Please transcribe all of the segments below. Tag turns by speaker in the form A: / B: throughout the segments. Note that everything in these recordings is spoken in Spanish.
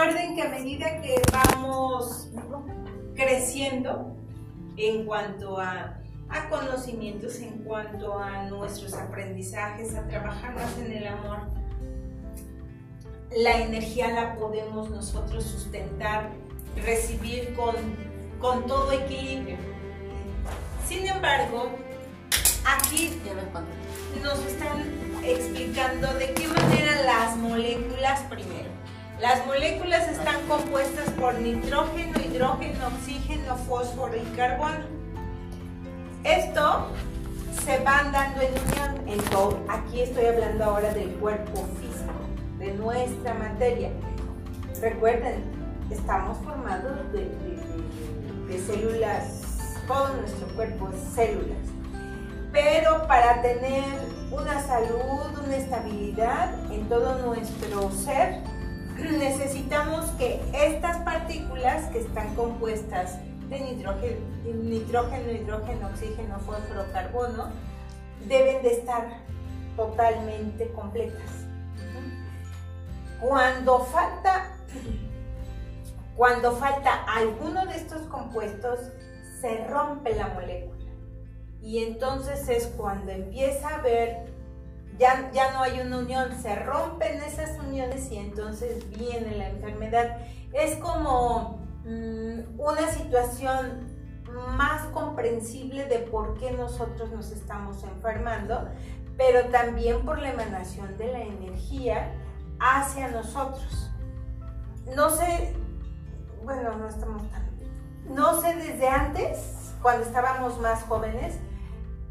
A: Recuerden que a medida que vamos creciendo en cuanto a, a conocimientos, en cuanto a nuestros aprendizajes, a trabajar más en el amor, la energía la podemos nosotros sustentar, recibir con, con todo equilibrio. Sin embargo, aquí nos están explicando de qué manera las moléculas primero. Las moléculas están compuestas por nitrógeno, hidrógeno, oxígeno, fósforo y carbono. Esto se van dando en unión en todo. Aquí estoy hablando ahora del cuerpo físico, de nuestra materia. Recuerden, estamos formados de, de células, todo nuestro cuerpo es células. Pero para tener una salud, una estabilidad en todo nuestro ser, necesitamos que estas partículas que están compuestas de nitrógeno, nitrógeno, hidrógeno, oxígeno, fósforo, carbono, deben de estar totalmente completas. Cuando falta, cuando falta alguno de estos compuestos, se rompe la molécula. Y entonces es cuando empieza a haber ya, ya no hay una unión, se rompen esas uniones y entonces viene la enfermedad. Es como mm, una situación más comprensible de por qué nosotros nos estamos enfermando, pero también por la emanación de la energía hacia nosotros. No sé, bueno, no estamos tan... No sé desde antes, cuando estábamos más jóvenes,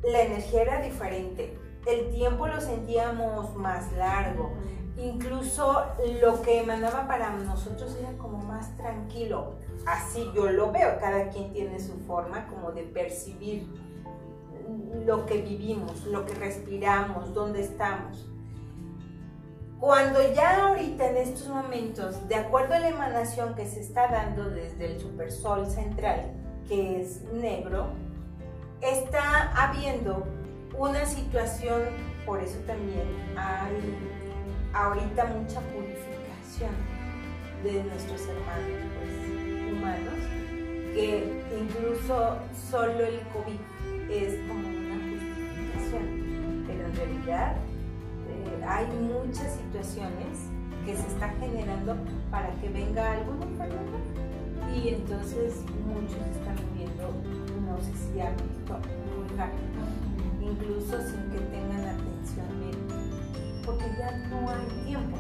A: la energía era diferente el tiempo lo sentíamos más largo. Incluso lo que emanaba para nosotros era como más tranquilo. Así yo lo veo, cada quien tiene su forma como de percibir lo que vivimos, lo que respiramos, dónde estamos. Cuando ya ahorita en estos momentos, de acuerdo a la emanación que se está dando desde el supersol central, que es negro, está habiendo una situación, por eso también hay ahorita mucha purificación de nuestros hermanos pues, humanos, que incluso solo el COVID es como una justificación, pero en realidad eh, hay muchas situaciones que se están generando para que venga alguna enfermedad y entonces muchos están viviendo, no sé si muy rápido incluso sin que tengan atención médica, porque ya no hay tiempo.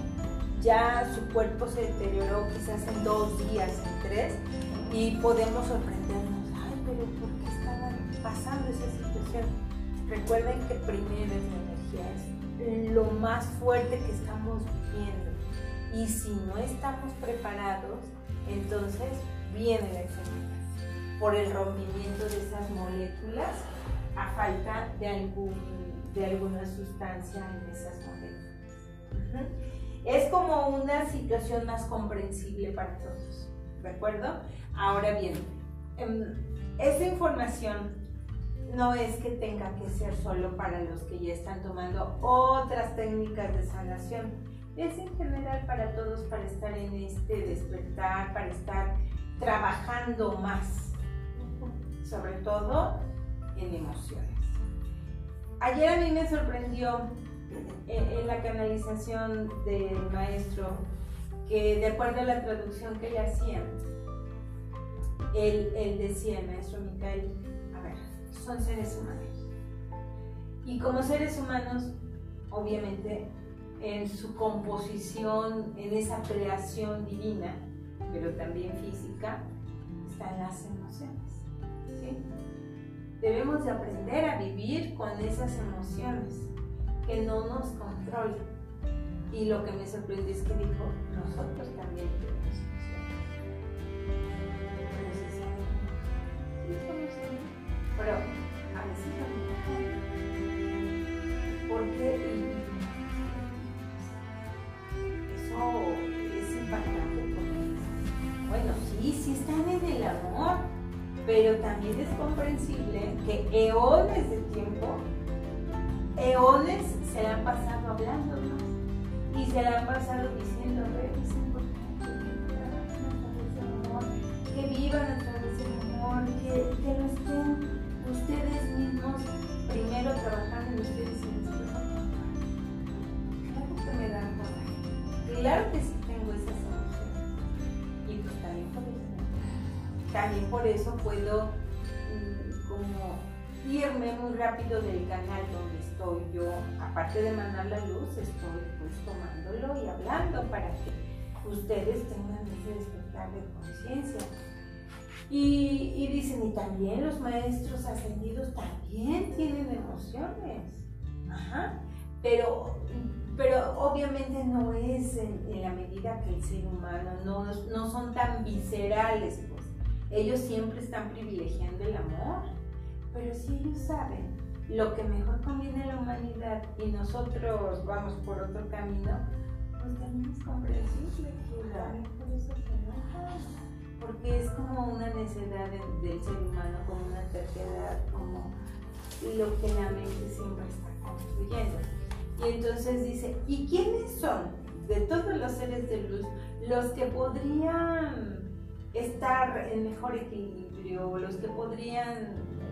A: Ya su cuerpo se deterioró quizás en dos días, en tres, y podemos sorprendernos, ay, pero ¿por qué estaba pasando esa situación? Recuerden que primero es la energía, es lo más fuerte que estamos viviendo. Y si no estamos preparados, entonces viene la enfermedad por el rompimiento de esas moléculas a falta de, algún, de alguna sustancia en esas moléculas. Es como una situación más comprensible para todos, ¿de acuerdo? Ahora bien, em, esta información no es que tenga que ser solo para los que ya están tomando otras técnicas de sanación, es en general para todos para estar en este despertar, para estar trabajando más, sobre todo en emociones. Ayer a mí me sorprendió en, la canalización del maestro que de acuerdo a la traducción que él hacía, él, él decía, el maestro Micael, a ver, son seres humanos. Y como seres humanos, obviamente, en su composición, en esa creación divina, pero también física, están las emociones. Debemos de aprender a vivir con esas emociones, que no nos controlen. Y lo que me sorprendió es que dijo, nosotros también tenemos emociones. Pero a veces no. ¿Por qué? Eso es impactante. Bueno, sí, sí están pero también es comprensible que eones de tiempo, eones se le han pasado hablando y se le han pasado diciendo, revisen por que vivan a través del amor, que, que lo estén ustedes mismos primero trabajando en ustedes También por eso puedo mm, como irme muy rápido del canal donde estoy yo, aparte de mandar la luz, estoy pues tomándolo y hablando para que ustedes tengan ese despertar de conciencia. Y, dicen, y también los maestros ascendidos también tienen emociones. Ajá. Pero, pero obviamente no es en, la medida que el ser humano, no, no son tan viscerales. Ellos siempre están privilegiando el amor. Pero si ellos saben lo que mejor conviene a la humanidad y nosotros vamos por otro camino, pues también es comprensible que por eso se porque es como una necesidad del ser humano, como una terquedad, como lo que la mente siempre está construyendo. Y entonces dice, ¿y quiénes son de todos los seres de luz los que podrían estar en mejor equilibrio, los que podrían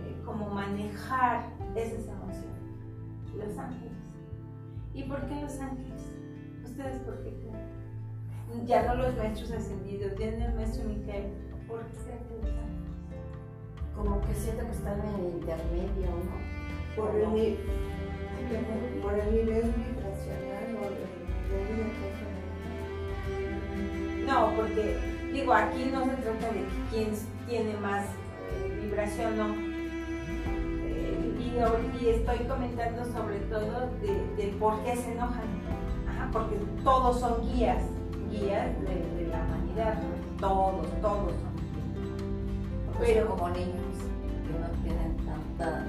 A: eh, como manejar esas emociones? Los ángeles. ¿Y por qué los ángeles? ¿Ustedes por qué creen? ya no los maestros ascendidos, ya no el maestro Miquel, ¿por qué
B: Como que siento que están en el intermedio, ¿no?
C: Por el, nivel, por el nivel vibracional o el nivel
A: de No, porque digo, aquí no se trata de quién tiene más eh, vibración, no. Eh, y, y, estoy comentando sobre todo de, de por qué se enojan. Ajá, porque todos son guías guías de, la humanidad, todos, todos son
B: Pero como niños que no tienen tantas.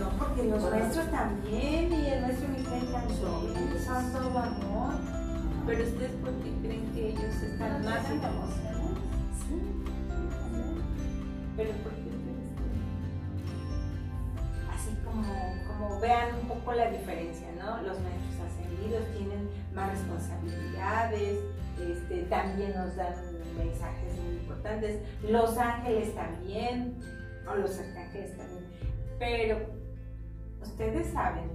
A: No, porque los maestros también y el maestro Miguel también son todo amor. Pero ustedes, ¿por qué creen que ellos están más en emociones? Sí, Pero ¿por qué Así como, como vean un poco la diferencia, los maestros ascendidos tienen más responsabilidades, este, también nos dan mensajes muy importantes, los ángeles también, o los arcángeles también, pero ustedes saben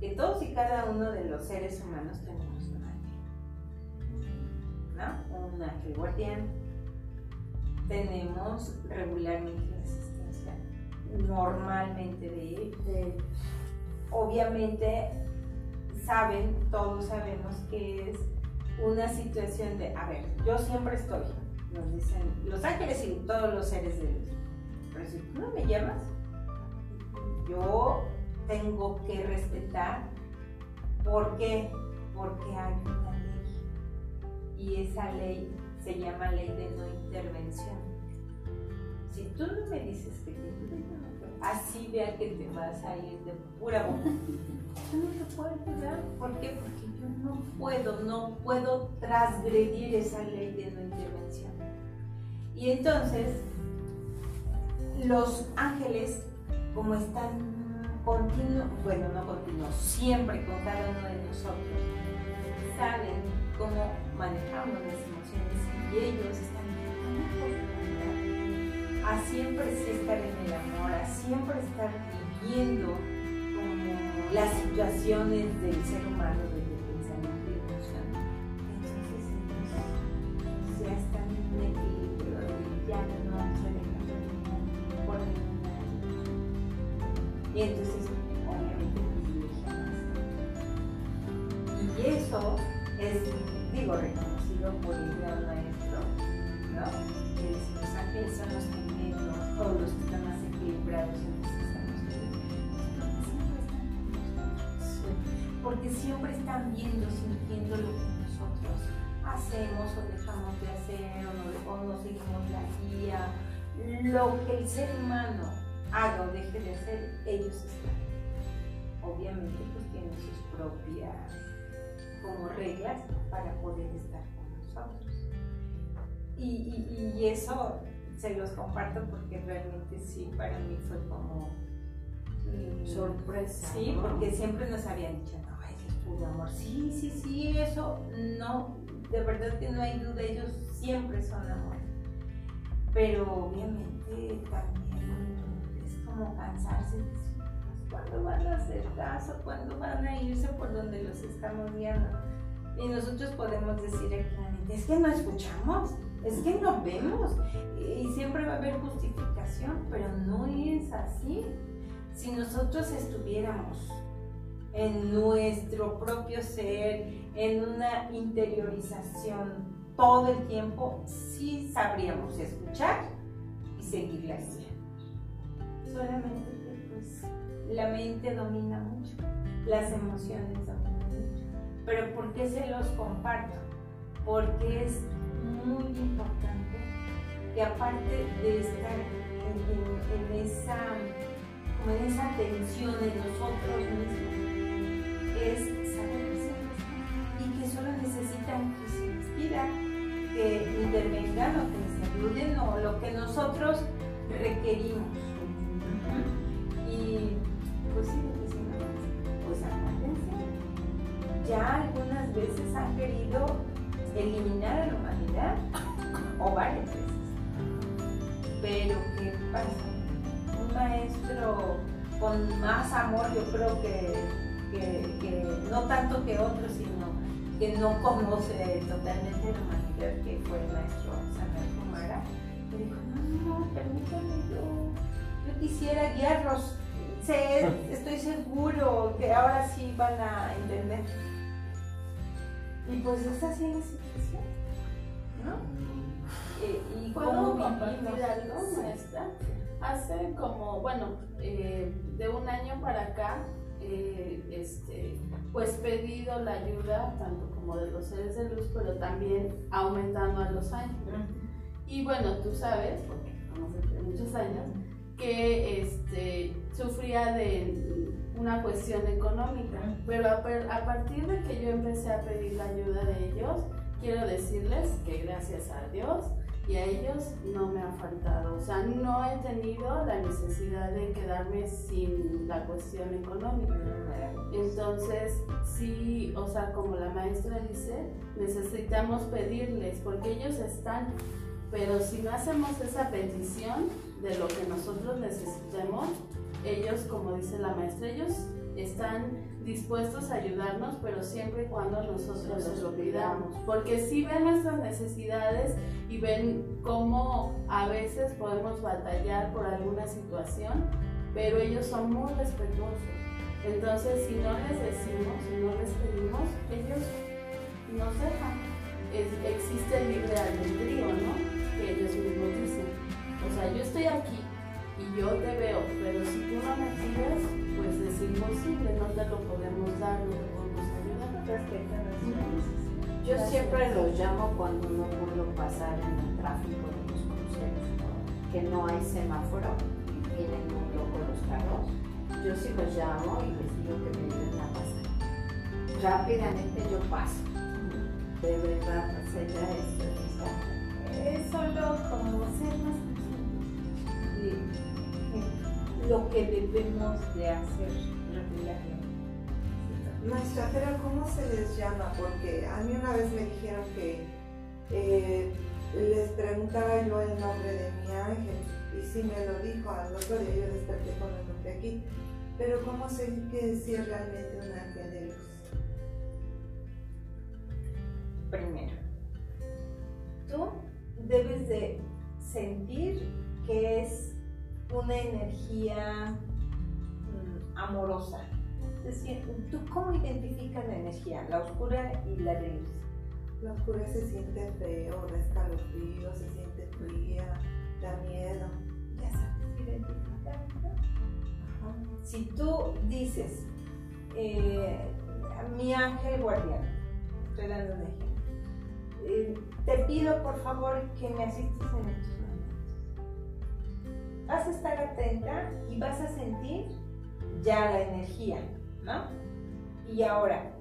A: que todos y cada uno de los seres humanos tenemos un ángel, ¿no? Un ángel guardián. Tenemos regularmente la asistencia normalmente de, de obviamente saben, todos sabemos que es una situación de, a ver, yo siempre estoy, nos dicen los ángeles y todos los seres de luz. Pero si tú no me llamas, yo tengo que respetar. ¿Por qué? Porque hay una ley. Y esa ley se llama ley de no intervención. Si tú no me dices que te así vea que te vas a ir de pura boca yo no te puedo ayudar. ¿Por qué? Porque yo no puedo, no puedo transgredir esa ley de no intervención. Y entonces, los ángeles, como están continuos, bueno, no continuos, siempre con cada uno de nosotros, saben cómo manejamos las emociones y ellos están a siempre estar en el amor, a siempre estar viviendo las situaciones del ser humano desde pensamiento y emoción. Entonces, entonces ya están en un equilibrio ya Y entonces, obviamente, Y eso es, digo, reconocido por el gran maestro, ¿no? Que los ángeles son los que menos, o los que están más equilibrados porque siempre están viendo, sintiendo lo que nosotros hacemos o dejamos de hacer o, no, nos seguimos la guía. Lo que el ser humano haga o ellos están. Obviamente pues tienen sus propias como reglas para poder estar con nosotros. Y, y eso se los comparto porque realmente sí, para mí fue como
B: mm, sorpresa.
A: Sí, porque siempre nos habían dicho, amor. Sí, sí, sí, eso no, de verdad que no hay duda, ellos siempre son amor. Pero obviamente también es como cansarse de ¿cuándo van a hacer caso? ¿Cuándo van a irse por donde los estamos guiando? Y nosotros podemos decir claramente, es que no escuchamos, es que no vemos. Y siempre va a haber justificación, pero no es así. Si nosotros estuviéramos en nuestro propio ser, en una interiorización todo el tiempo, sí sabríamos escuchar y seguir la Solamente la mente domina mucho, las emociones dominan mucho. Pero ¿por qué se los comparto? Porque es muy importante que aparte de estar en, esa, como en esa tensión en nosotros mismos, es saber que y que solo necesitan que se inspira, que intervengan o que se ayuden o lo que nosotros requerimos. Y pues sí, pues acuérdense, ya algunas veces han querido eliminar a la humanidad o varias veces. Pero ¿qué pasa? Un maestro con más amor yo creo que, que, no tanto que otro, sino que no conoce totalmente la humanidad, que fue el maestro Samuel Kumara, me dijo, no, no, permítame, yo, yo quisiera guiarlos. Estoy seguro que ahora sí van a entender. Y pues es así la situación, ¿no?
D: Eh, ¿Y ¿Puedo compartir algo, maestra? Hace como, bueno, eh, de un año para acá, eh, este, pues pedido la ayuda tanto como de los seres de luz, pero también aumentando a los años. Y bueno, tú sabes, porque conoces muchos años, que este, sufría de una cuestión económica, pero a, partir de que yo empecé a pedir la ayuda de ellos, quiero decirles que gracias a Dios y a ellos no me ha faltado, o sea, no he tenido la necesidad de quedarme sin la cuestión económica. Entonces, sí, o sea, como la maestra dice, necesitamos pedirles, porque ellos están, pero si no hacemos esa petición de lo que nosotros necesitemos, ellos, como dice la maestra, ellos están dispuestos a ayudarnos, pero siempre y cuando nosotros los lo. Porque si ven nuestras necesidades y ven cómo a veces podemos batallar por alguna situación, pero ellos son muy respetuosos. Entonces, si no les decimos, si no les pedimos, ellos nos dejan. existe el libre albedrío, ¿no? Que ellos mismos dicen. O sea, yo estoy aquí yo te veo, pero si tú no me pides, pues es imposible, no te lo podemos dar, no te podemos ayudar.
B: Yo siempre los llamo cuando no puedo pasar en el tráfico de los cruceros, que no hay semáforo y tienen un loco los carros. Yo sí los llamo y les digo que me ayuden a pasar. Rápidamente yo paso. De verdad, o sea, ya
A: es, es solo como ser más lo que debemos de hacer regularmente.
C: Maestra, pero ¿cómo se les llama? Porque a mí una vez me dijeron que eh, les preguntaba yo el nombre de mi ángel y sí me lo dijo, al otro día yo desperté con el nombre aquí. Pero ¿cómo sé que si es realmente un ángel de luz?
A: Primero, tú debes de sentir que es una energía mm, amorosa. Es decir, ¿tú cómo identificas la energía, la oscura y la de luz?
C: La oscura se siente feo, da escalofrío, se siente fría, da miedo.
A: Ya sabes identificar. Si tú dices, eh, mi ángel guardián, estoy dando un ejemplo, eh, te pido por favor que me asistas en estos vas a estar atenta y vas a sentir ya la energía, ¿no? Y ahora,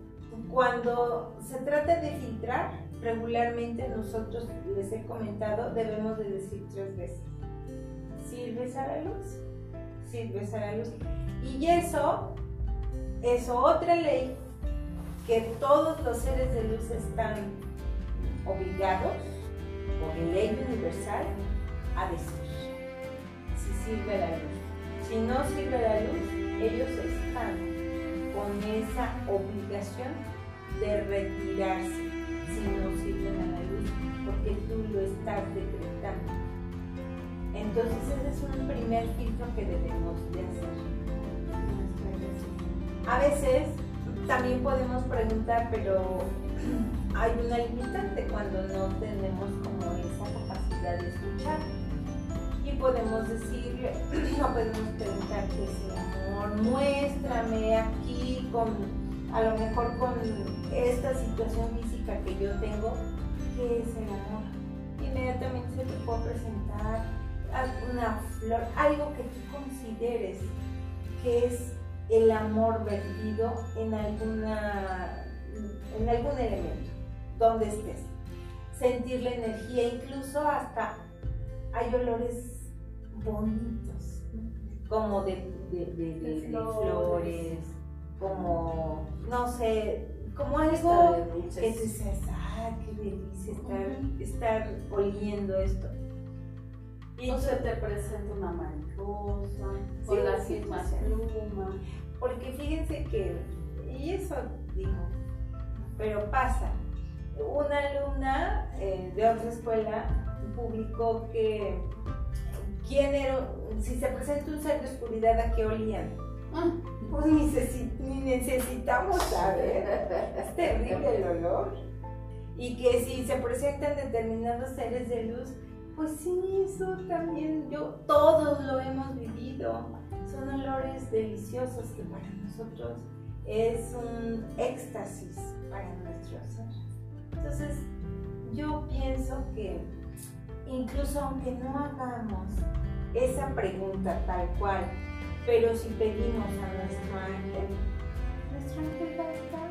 A: cuando se trata de filtrar, regularmente nosotros, les he comentado, debemos de decir tres veces. ¿Sirves a la luz? ¿Sirves a la luz? Y eso es otra ley que todos los seres de luz están obligados por ley universal a decir sirve la luz. Si no sirve la luz, ellos están con esa obligación de retirarse si no sirven a la luz, porque tú lo estás decretando. Entonces ese es un primer filtro que debemos de hacer. A veces también podemos preguntar, pero hay una limitante cuando no tenemos como esa capacidad de escuchar. Y podemos decirle, no podemos preguntar qué es el amor, muéstrame aquí con, a lo mejor con esta situación física que yo tengo, ¿qué es el amor? Inmediatamente se te puede presentar una flor, algo que tú consideres que es el amor vertido en alguna en algún elemento, donde estés. Sentir la energía, incluso hasta hay olores bonitos, como de, flores. como, no sé, como algo que dices, ah, qué delicia estar, estar oliendo esto.
D: Y o se te presenta una mariposa, o las mismas plumas.
A: Porque fíjense que, y eso digo, pero pasa. Una alumna eh, de otra escuela publicó que quién era, si se presenta un ser de oscuridad, ¿a qué olían? Ah. Pues ni, necesitamos saber. Es terrible el olor. Y que si se presentan determinados seres de luz, pues sí, eso también yo, todos lo hemos vivido. Son olores deliciosos que para nosotros es un éxtasis para nuestro ser. Entonces, yo pienso que incluso aunque no hagamos esa pregunta tal cual, pero si pedimos a nuestro ángel, nuestro ángel va a estar.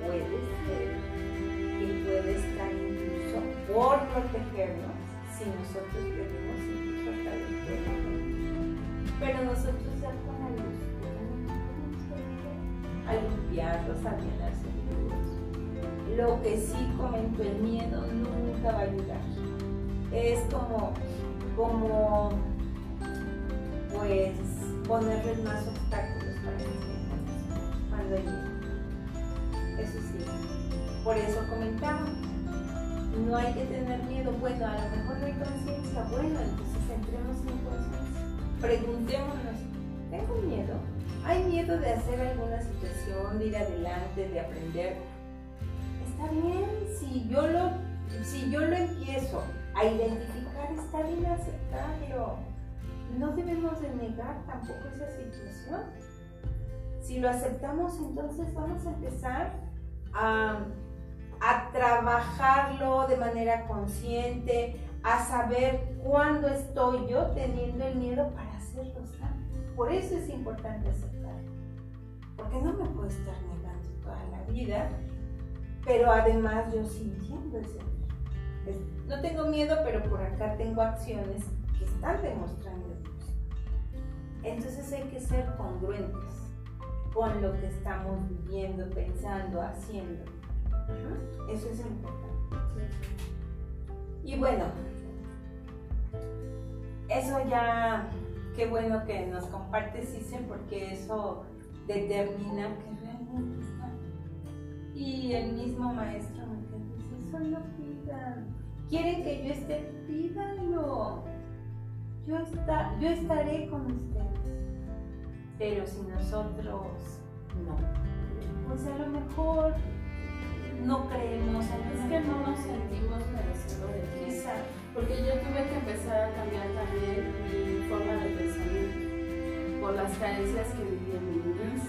A: Puede ser que puede estar incluso por protegernos si nosotros pedimos incluso hasta el Pero nosotros ya con la luz a limpiarlos, a llenarse de Lo que sí comento, el miedo nunca va a ayudar. Es como, como, pues, ponerles más obstáculos para que cuando hay Eso sí. Por eso comentamos. No hay que tener miedo. Bueno, a lo mejor no hay conciencia. Bueno, entonces entremos en conciencia. Preguntémonos, ¿tengo miedo? hay miedo de hacer alguna situación, de ir adelante, de aprender. Está bien, si yo lo, si yo lo empiezo a identificar, está bien aceptarlo. No debemos de negar tampoco esa situación. Si lo aceptamos, entonces vamos a empezar a, a trabajarlo de manera consciente, a saber cuándo estoy yo teniendo el miedo para hacerlo por eso es importante aceptar. Porque no me puedo estar negando toda la vida, pero además yo sintiendo ese miedo. No tengo miedo, pero por acá tengo acciones que están demostrando Entonces hay que ser congruentes con lo que estamos viviendo, pensando, haciendo. Eso es importante. Y bueno, eso ya qué bueno que nos compartes, Isen, porque eso determina que realmente está. Y el mismo maestro me dice, solo pidan. Quieren que yo esté, pídanlo. Yo, está, yo estaré con ustedes. Pero si nosotros no, pues a lo mejor no creemos
D: Es que no nos sentimos merecedores. Quizá. Porque yo tuve que empezar a cambiar también mi forma de pensamiento por las carencias que viví en mi niñez.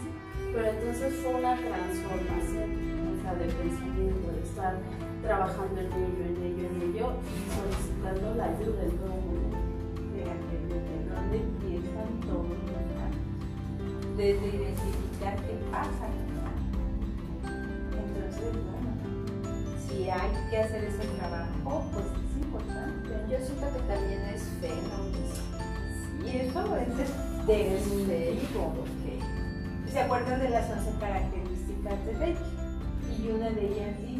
D: Pero entonces fue una transformación o sea, de pensamiento, estar trabajando en ello, en ello, en ello y solicitando la ayuda en todo.
A: Fíjate, desde dónde empiezan todos los. Desde identificar qué pasa. Entonces, bueno, si hay que hacer ese trabajo, pues
B: yo siento que también es fe,
A: ¿no? Y eso es definitivo, porque se acuerdan de las 11 características de Reiki y una de ellas dice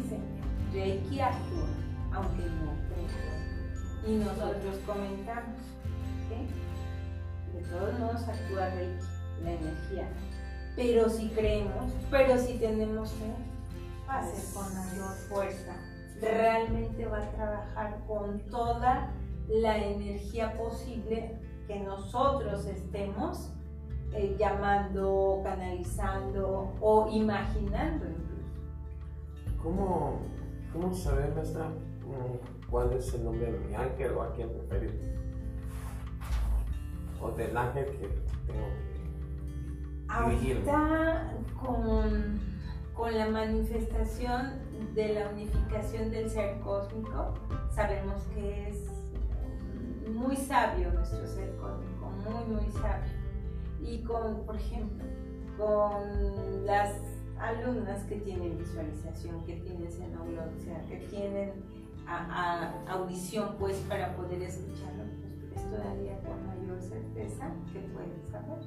A: Reiki actúa, aunque no creas. Y nosotros comentamos. De todos modos actúa Reiki, la energía. Pero si creemos, pero si tenemos fe, va a ser con mayor fuerza. Realmente va a trabajar con toda la energía posible que nosotros estemos eh, llamando, canalizando o imaginando incluso.
E: ¿Cómo, cómo saber, maestra, mm, cuál es el nombre de mi ángel o a quién referir? O del ángel que tengo que.
A: Ahorita con, con la manifestación de la unificación del ser cósmico, sabemos que es muy sabio nuestro ser cósmico, muy, muy sabio. Y con, por ejemplo, con las alumnas que tienen visualización, que tienen xenoglosia, que tienen audición pues para poder escucharlo, pues es todavía con mayor certeza que puedes saber.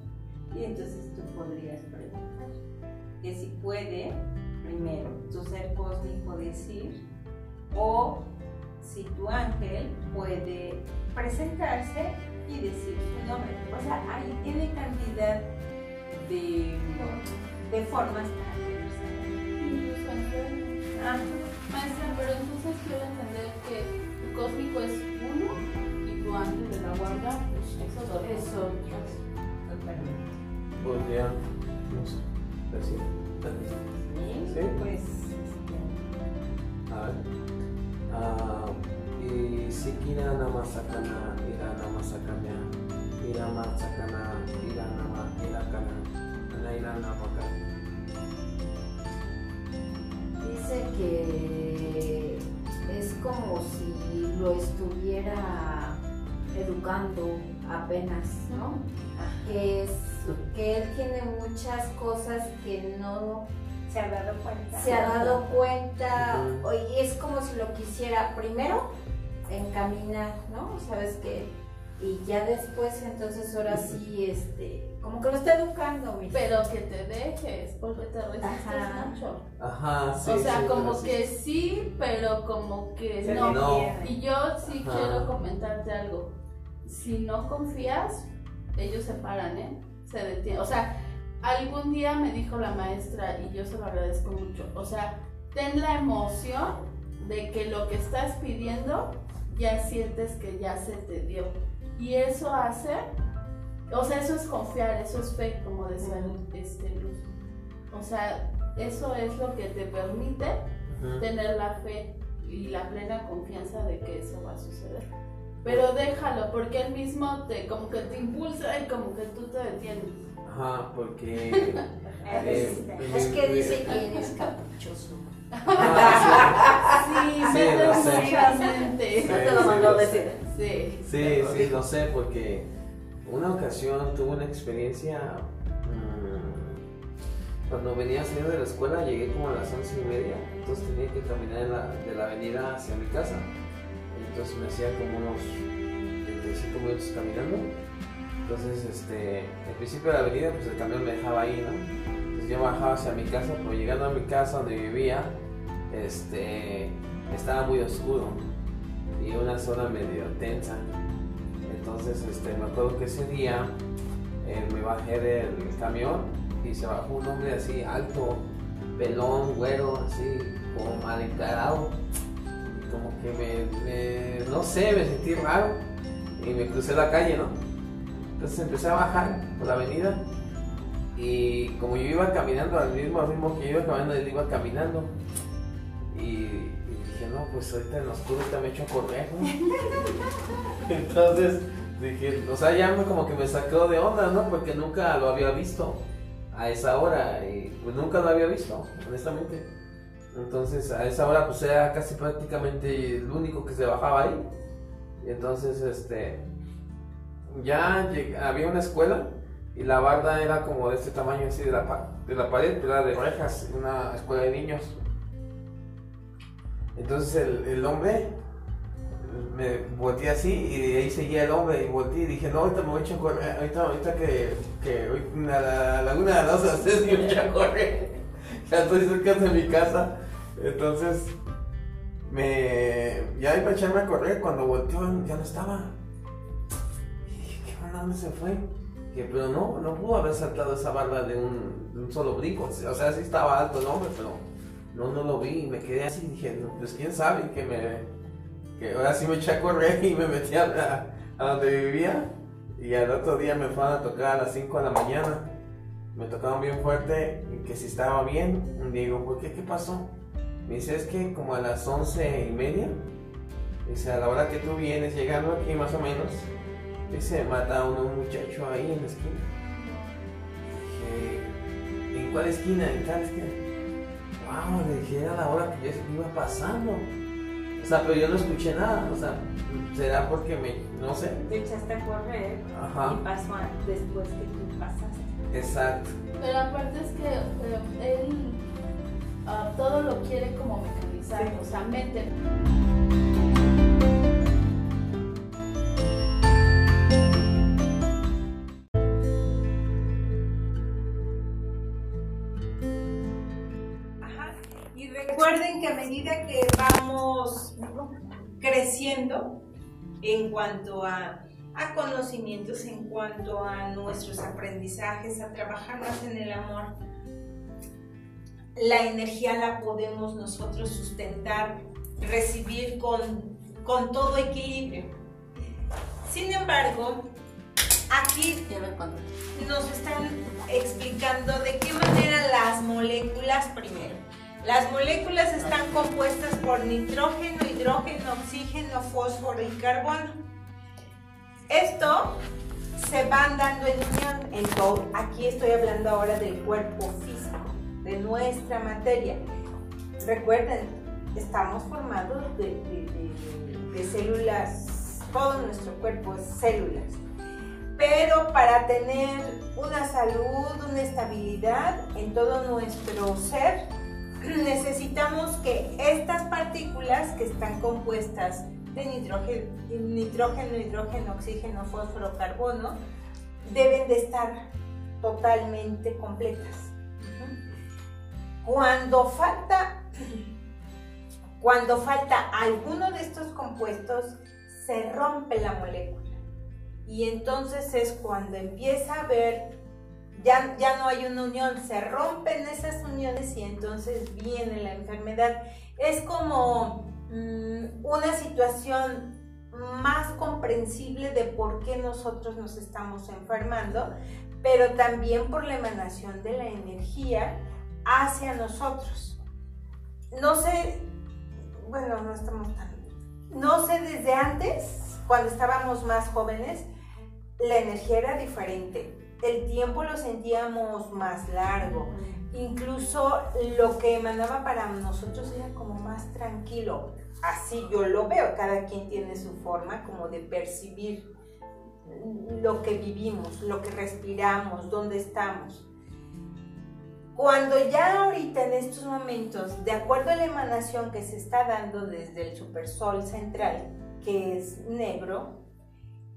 A: Y entonces tú podrías preguntar que si puede, primero, tu ser cósmico decir, o si tu ángel puede presentarse y decir su nombre. O sea, ahí tiene cantidad de, de formas
D: Ah, maestra, pero entonces quiero entender que tu cósmico es uno y tu ángel de la guarda pues, es otro. Es otro.
E: Podría, no sé, decir.
A: ¿Sí? Pues.
E: A ver. Ah, y Sikina Namasakana, Ira Namasakanya, Ira Matsakana, Ira Nama, Ira Kana, Anaira Namakana.
B: Dice que es como si lo estuviera educando apenas, ¿no? Que, es, que él tiene muchas cosas que no
A: se ha dado cuenta.
B: Se ha dado cuenta, y es como si lo quisiera primero encaminar, ¿no? Sabes que y ya después entonces ahora sí este como que lo está educando mi
D: pero que te dejes porque te resistes mucho.
E: Ajá sí
D: o sea como que sí pero como que no. y yo sí quiero comentarte algo. Si no confías ellos se paran eh se detienen. O sea algún día me dijo la maestra y yo se lo agradezco mucho o sea ten la emoción de que lo que estás pidiendo ya sientes que ya se te dio. Y eso hace, o sea, eso es confiar, eso es fe, como decía este, Luz. O sea, eso es lo que te permite tener la fe y la plena confianza de que eso va a suceder. Pero déjalo, porque él mismo te, como que te impulsa y como que tú te detienes.
E: Ajá, porque...
B: Eh, es que dice que eres caprichoso.
D: Sí, sí,
B: sí, No te lo mandó a decir.
D: Sí,
E: sí, sí, lo sé, porque una ocasión tuve una experiencia. Mm, cuando venía saliendo de la escuela, llegué como a las once y media, entonces tenía que caminar de la avenida hacia mi casa. Entonces me hacía como unos 35 minutos caminando. Entonces, este, al principio de la avenida, pues el camión me dejaba ahí, ¿no? Yo bajaba hacia mi casa, pero llegando a mi casa donde vivía, este, estaba muy oscuro y una zona medio tensa. Entonces este, me acuerdo que ese día eh, me bajé del camión y se bajó un hombre así alto, pelón, güero, así como mal encarado. Como que me, no sé, me sentí raro y me crucé la calle, ¿no? Entonces empecé a bajar por la avenida y como yo iba caminando al mismo ritmo que yo iba caminando, él iba caminando. Y, dije, no, pues ahorita en oscuro te me echo a correr, Entonces dije, o sea, ya como que me sacó de onda, ¿no? Porque nunca lo había visto a esa hora y pues nunca lo había visto, honestamente. Entonces a esa hora pues era casi prácticamente el único que se bajaba ahí. Entonces este ya había una escuela y la barda era como de este tamaño así de la, de la pared, era de rejas, una escuela de niños. Entonces el, el hombre me volteé así y de ahí seguía el hombre y volteé y dije, no, ahorita me voy a echar a correr, ahorita, ahorita que, que a la laguna de las ustedes me voy a correr. ya estoy cerca de mi casa. Entonces me, ya iba a echarme a correr cuando volteó ya no estaba. Y dije, ¿qué onda? ¿Dónde se fue? Pero no, no pudo haber saltado esa barra de un, solo brinco. O sea, sí estaba alto el hombre, pero no, no lo vi. Y me quedé así dije, pues quién sabe que me. Que ahora sí me eché a correr y me metí a, a donde vivía. Y al otro día me fueron a tocar a las 5 de la mañana. Me tocaron bien fuerte, que si estaba bien. Digo, ¿por qué? ¿Qué pasó? Me dice, es que como a las once y media, dice, a la hora que tú vienes llegando aquí más o menos, dice, mata a un muchacho ahí en la esquina. Dije, ¿en cuál esquina? ¿En tal esquina? Wow, le dije, era la hora que yo iba pasando. O sea, pero yo no escuché nada, o sea, será porque me, no sé.
A: Te echaste a correr y pasó después que tú pasaste.
E: Exacto.
D: Pero aparte es que eh, él uh, todo lo quiere como mecanizar, o sea, mente.
A: Recuerden que a medida que vamos creciendo en cuanto a, a, conocimientos, en cuanto a nuestros aprendizajes, a trabajar más en el amor, la energía la podemos nosotros sustentar, recibir con, con todo equilibrio. Sin embargo, aquí nos están explicando de qué manera las moléculas primero. Las moléculas están compuestas por nitrógeno, hidrógeno, oxígeno, fósforo y carbono. Esto se van dando en unión. En todo. Aquí estoy hablando ahora del cuerpo físico de nuestra materia. Recuerden, estamos formados de, células, todo nuestro cuerpo es células. Pero para tener una salud, una estabilidad en todo nuestro ser, necesitamos que estas partículas que están compuestas de nitrógeno, nitrógeno, hidrógeno, oxígeno, fósforo, carbono, deben de estar totalmente completas. Cuando falta, cuando falta alguno de estos compuestos, se rompe la molécula. Y entonces es cuando empieza a ver, ya, ya no hay una unión, se rompen esas uniones y entonces viene la enfermedad. Es como mm, una situación más comprensible de por qué nosotros nos estamos enfermando, pero también por la emanación de la energía hacia nosotros. No sé, bueno, no estamos tan... No sé, desde antes, cuando estábamos más jóvenes, la energía era diferente. El tiempo lo sentíamos más largo. Incluso lo que emanaba para nosotros era como más tranquilo. Así yo lo veo. Cada quien tiene su forma como de percibir lo que vivimos, lo que respiramos, dónde estamos. Cuando ya ahorita en estos momentos, de acuerdo a la emanación que se está dando desde el supersol central, que es negro,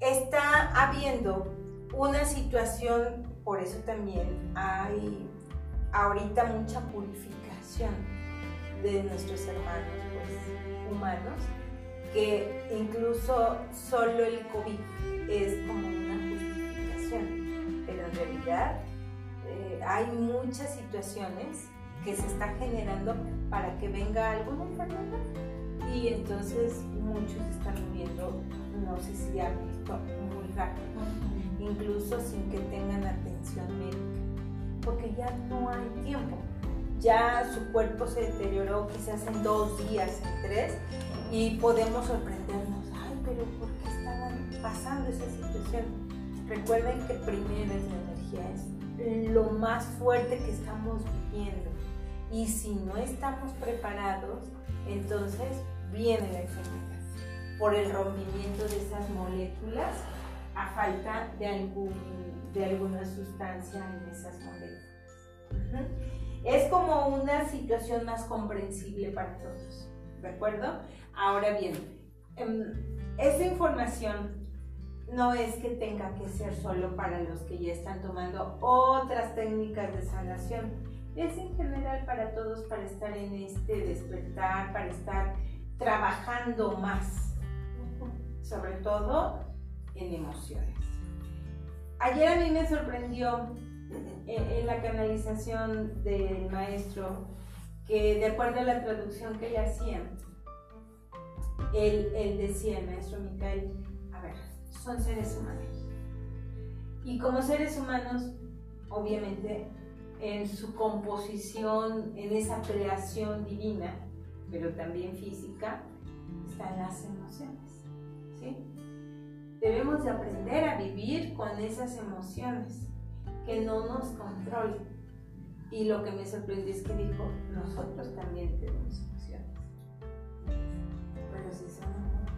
A: está habiendo una situación, por eso también hay ahorita mucha purificación de nuestros hermanos pues, humanos, que incluso solo el COVID es como una justificación, pero en realidad hay muchas situaciones que se están generando para que venga alguna enfermedad y entonces muchos están muriendo, no sé si han visto, muy rápido, incluso sin que tengan atención médica, porque ya no hay tiempo. Ya su cuerpo se deterioró quizás en dos días, en tres, y podemos sorprendernos, ay, pero ¿por qué estaban pasando esa situación? Recuerden que primero es la energía, es lo más fuerte que estamos viviendo. Y si no estamos preparados, entonces viene la enfermedad por el rompimiento de esas moléculas a falta de, algún, de alguna sustancia en esas moléculas. Es como una situación más comprensible para todos, ¿de acuerdo? Ahora bien, em, esta información no es que tenga que ser solo para los que ya están tomando otras técnicas de sanación. Es en general para todos, para estar en este despertar, para estar trabajando más, sobre todo en emociones. Ayer a mí me sorprendió en, la canalización del maestro que de acuerdo a la traducción que le hacían, él, él decía, el maestro Micael, a ver, son seres humanos. Y como seres humanos, obviamente, en su composición, en esa creación divina, pero también física, están las emociones. Debemos de aprender a vivir con esas emociones, que no nos controlen. Y lo que me sorprendió es que dijo, nosotros también tenemos emociones. Pero si son amor,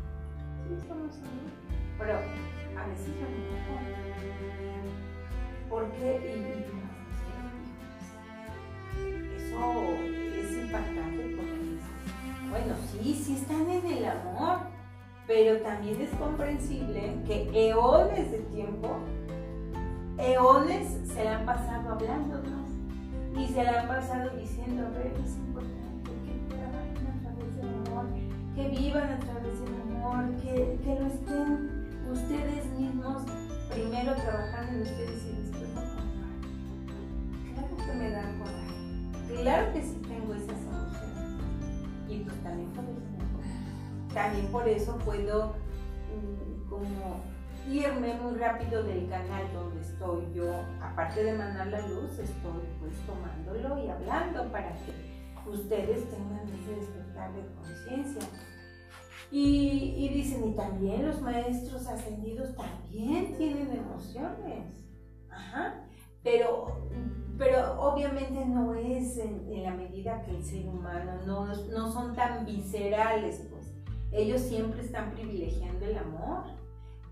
A: sí somos amor. Pero a veces no ¿Por qué? Y, eso es impactante porque bueno, sí, sí están en el amor, pero también es comprensible que eones de tiempo, eones se la han pasado hablándonos y se la han pasado diciendo, ver, es importante que trabajen a través del amor, que vivan a través del amor, que, que lo estén ustedes mismos primero trabajando en ustedes y después a Claro que me da coraje, claro que sí tengo esas emociones y pues también por eso también por eso puedo mm, como irme muy rápido del canal donde estoy yo, aparte de mandar la luz, estoy pues tomándolo y hablando para que ustedes tengan ese despertar de conciencia. Y, y, dicen, y también los maestros ascendidos también tienen emociones. Ajá. Pero, pero obviamente no es en, la medida que el ser humano, no, no son tan viscerales. Ellos siempre están privilegiando el amor.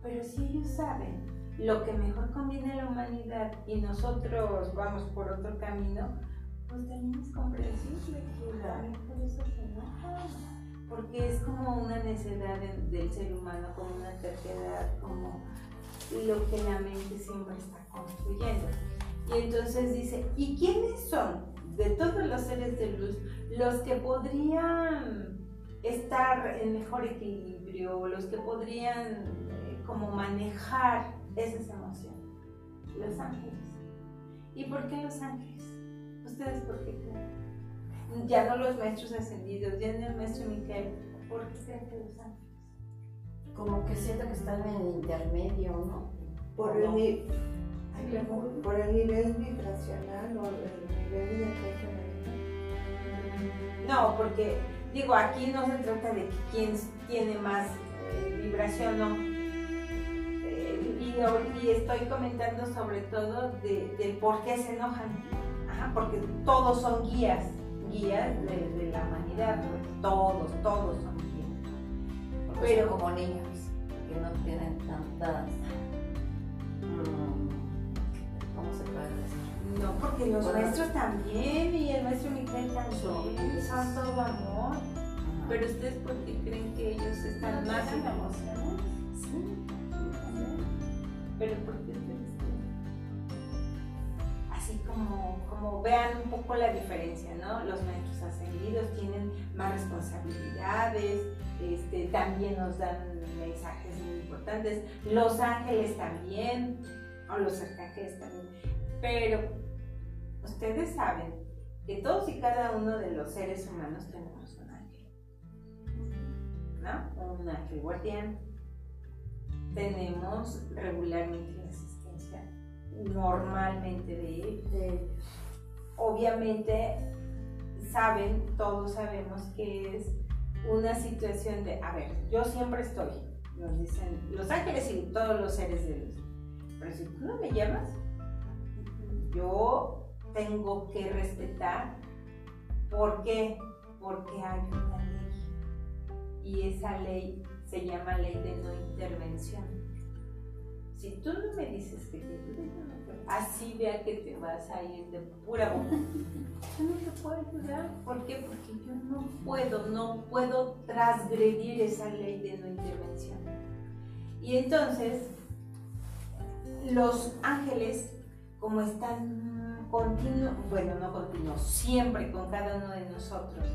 A: Pero si ellos saben lo que mejor conviene a la humanidad y nosotros vamos por otro camino, pues también es comprensible que por eso se enojan. Porque es como una necesidad del ser humano, como una terquedad, como lo que la mente siempre está construyendo. Y entonces dice, ¿y quiénes son de todos los seres de luz los que podrían estar en mejor equilibrio, los que podrían eh, como manejar esas emociones? Los ángeles. ¿Y por qué los ángeles? ¿Ustedes por qué creen? Ya no los maestros ascendidos, ya no el maestro Miquel, ¿por qué creen que los ángeles?
B: Como que siento que están en el intermedio, ¿no?
C: Por el, por el nivel vibracional o el nivel de
A: No, porque Digo, aquí no se trata de quién tiene más eh, vibración, no. Eh, y, estoy comentando sobre todo de, por qué se enojan. porque todos son guías, guías de, la humanidad, todos, todos son guías.
B: Pero como niños que no tienen tantas... Mm, ¿Cómo se puede decir?
A: No, porque los maestros también y el maestro Miguel también son todo amor. Pero ustedes, ¿por qué creen que ellos están más en emociones? Sí, Pero ¿por qué ustedes Así como, como vean un poco la diferencia, ¿no? Los maestros ascendidos tienen más responsabilidades, este, también nos dan mensajes muy importantes. Los ángeles también, o los arcángeles también. Pero ustedes saben que todos y cada uno de los seres humanos tenemos un ángel guardián. Tenemos regularmente la asistencia normalmente de, ellos. Obviamente saben, todos sabemos que es una situación de, a ver, yo siempre estoy, nos dicen los ángeles y todos los seres de luz. Pero si tú no me llamas, yo tengo que respetar. ¿Por qué? Porque hay una y esa ley se llama ley de no intervención. Si tú no me dices que te así vea que te vas a ir de pura boca, yo no te puedo ayudar. ¿Por qué? Porque yo no puedo, no puedo transgredir esa ley de no intervención. Y entonces, los ángeles, como están continuos, bueno, no continuos, siempre con cada uno de nosotros,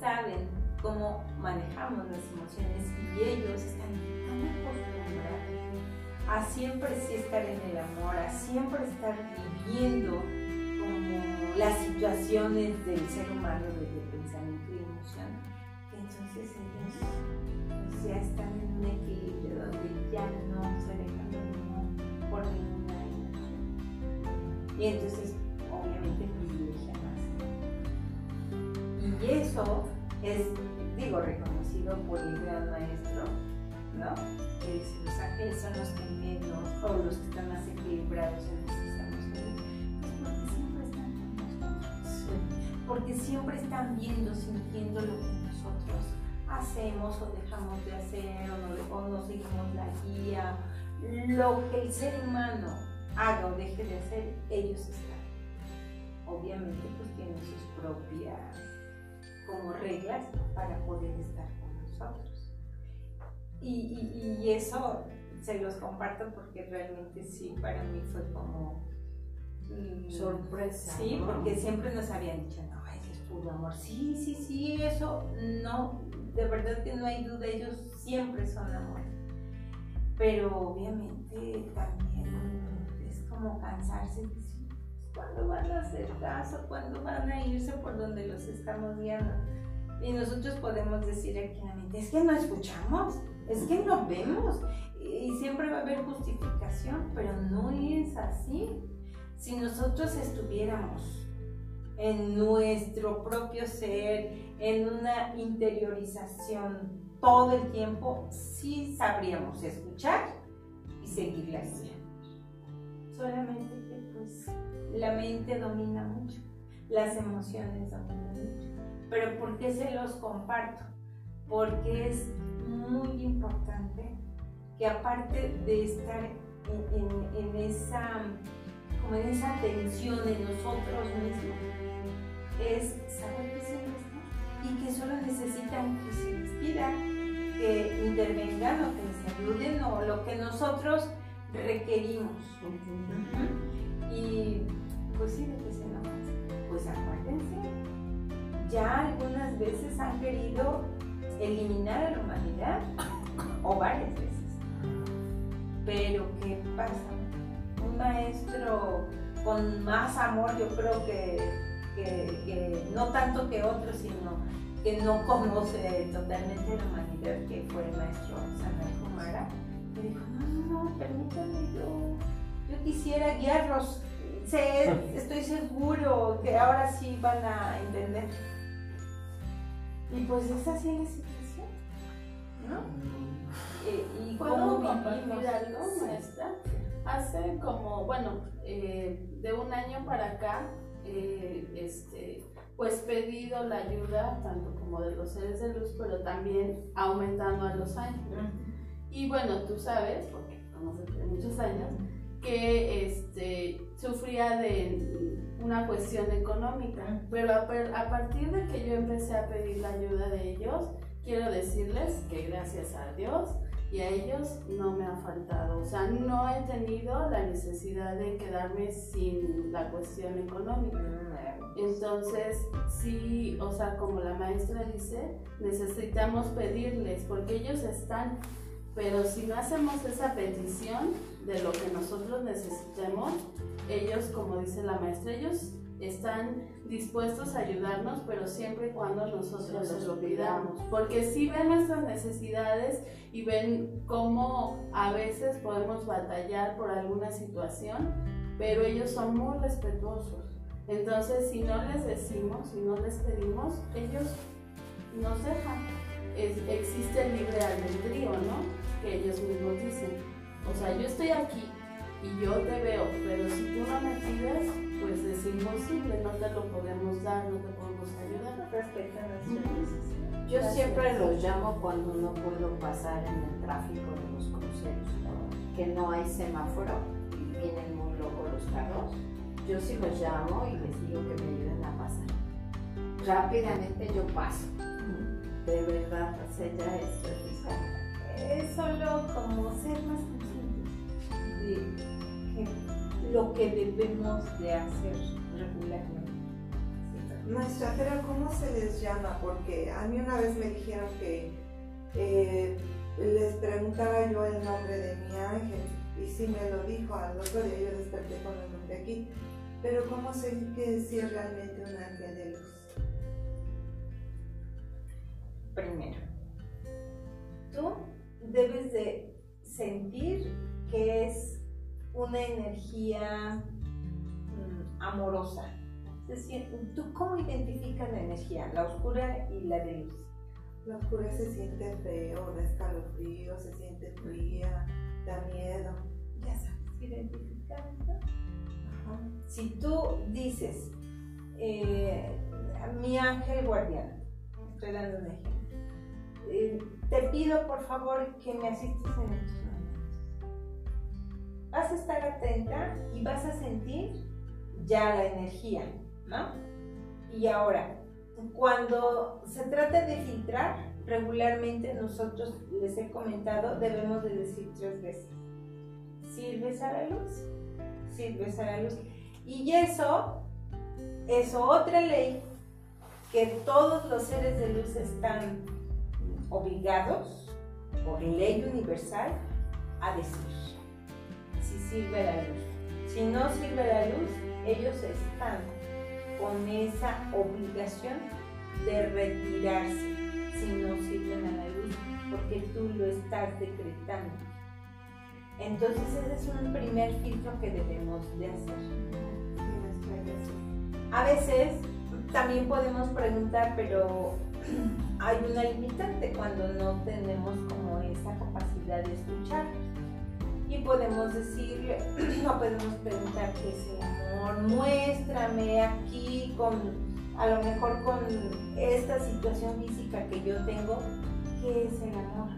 A: saben cómo manejamos las emociones y ellos están tan acostumbrados a siempre sí estar en el amor, a siempre estar viviendo como las situaciones del ser humano desde pensamiento y emoción, que entonces ellos ya están en un equilibrio donde ya no se dejan dominar por. Y entonces obviamente privilegian más. Y eso es, digo, reconocido por el gran maestro, ¿no? Que dice, los ángeles son los que menos, o los que están más equilibrados en los emociones. Pues porque siempre están viendo, sintiendo lo que nosotros hacemos o dejamos de hacer, o, no, o nos seguimos la guía. Lo que el ser humano haga o deje de hacer, ellos están. Obviamente, pues tienen sus propias como reglas para poder estar con nosotros. Y, y, y, eso se los comparto porque realmente sí, para mí fue como...
B: Mm, Sorpresa.
A: Sí, porque siempre nos habían dicho, no, eso es puro amor. Sí, sí, sí, eso no, de verdad que no hay duda, ellos siempre son amor. Pero obviamente también como cansarse ¿Cuándo van a hacer caso? ¿Cuándo van a irse por donde los estamos guiando? Y nosotros podemos decir aquí la mente, es que no escuchamos, es que no vemos. Y siempre va a haber justificación, pero no es así. Si nosotros estuviéramos en nuestro propio ser, en una interiorización todo el tiempo, sí sabríamos escuchar y seguir la. Solamente que pues la mente domina mucho, las emociones dominan mucho. Pero ¿por qué se los comparto? Porque es muy importante que aparte de estar en, esa, como en esa tensión en nosotros mismos, es saber que está y que solo necesitan que se les pida, que intervengan o que les ayuden o lo que nosotros requerimos. Y pues sí, de que se Pues acuérdense, ya algunas veces han querido eliminar a la humanidad, o varias veces. Pero ¿qué pasa? Un maestro con más amor, yo creo que, que, no tanto que otro, sino que no conoce totalmente la humanidad, que fue el maestro Sanay Kumara, me dijo, no, no, permítame, yo, yo quisiera guiarlos sé, estoy seguro que ahora sí van a entender. Y pues es así la situación, ¿no?
D: Eh, ¿Y ¿Puedo compartir algo, maestra? Hace como, bueno, eh, de un año para acá, eh, este, pues pedido la ayuda tanto como de los seres de luz, pero también aumentando a los años. Y bueno, tú sabes, porque conoces de muchos años, que este, sufría de una cuestión económica. Pero a, partir de que yo empecé a pedir la ayuda de ellos, quiero decirles que gracias a Dios y a ellos no me ha faltado. O sea, no he tenido la necesidad de quedarme sin la cuestión económica. Entonces, sí, o sea, como la maestra dice, necesitamos pedirles porque ellos están pero si no hacemos esa petición de lo que nosotros necesitemos, ellos, como dice la maestra, ellos están dispuestos a ayudarnos, pero siempre y cuando nosotros los lo pidamos. Porque si ven nuestras necesidades y ven cómo a veces podemos batallar por alguna situación, pero ellos son muy respetuosos. Entonces, si no les decimos, si no les pedimos, ellos nos dejan. Existe el libre albedrío, ¿no? que ellos mismos dicen. O sea, yo estoy aquí y yo te veo, pero si tú no me pides, pues es imposible, no te lo podemos dar, no te podemos ayudar.
B: Respetan las Yo siempre los llamo cuando no puedo pasar en el tráfico de los cruceros, que no hay semáforo y vienen muy locos los carros. Yo sí los llamo y les digo que me ayuden a pasar. Rápidamente yo paso. De verdad, o sea, ya es
A: es solo como ser más conscientes de lo que debemos de hacer regularmente.
C: Maestra, pero ¿cómo se les llama? Porque a mí una vez me dijeron que eh, les preguntara yo el nombre de mi ángel y sí me lo dijo, al otro día yo desperté con el nombre aquí, pero ¿cómo sé que si es realmente un ángel de luz?
A: Primero, tú debes de sentir que es una energía mm, amorosa. Es decir, ¿tú cómo identificas la energía, la oscura y la de luz?
C: La oscura se siente feo, da escalofrío, se siente fría, da miedo.
A: Ya sabes identificar, Si tú dices, eh, mi ángel guardián, estoy dando un ejemplo, eh, te pido por favor que me asistas en estos momentos. Vas a estar atenta y vas a sentir ya la energía, ¿no? Y ahora, cuando se trata de filtrar, regularmente nosotros les he comentado, debemos de decir tres veces, sirves a la luz, sirves a la luz. Y eso es otra ley que todos los seres de luz están obligados por ley universal a decir si sirve la luz. Si no sirve la luz, ellos están con esa obligación de retirarse si no sirven a la luz, porque tú lo estás decretando. Entonces ese es un primer filtro que debemos de hacer. A veces también podemos preguntar, pero hay una limitante cuando no tenemos como esa capacidad de escuchar. Y podemos decirle, no podemos preguntar qué es el amor, muéstrame aquí con, a lo mejor con esta situación física que yo tengo, qué es el amor.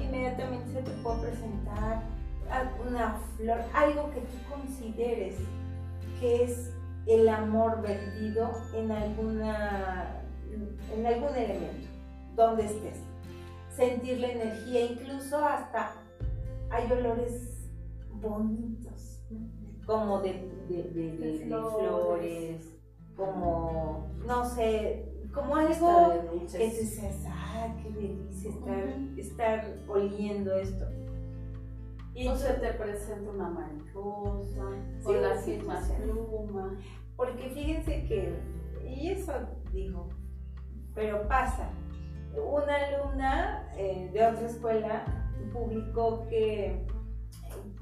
A: Inmediatamente se te puede presentar una flor, algo que tú consideres que es el amor vertido en alguna en algún elemento, donde estés. Sentir la energía, incluso hasta hay olores bonitos, como de, flores. como, no sé, como algo que dices, ah, qué delicia estar, estar oliendo esto.
D: Y o se te presenta una mariposa, o las mismas plumas.
A: Porque fíjense que, y eso digo, pero pasa. Una alumna eh, de otra escuela publicó que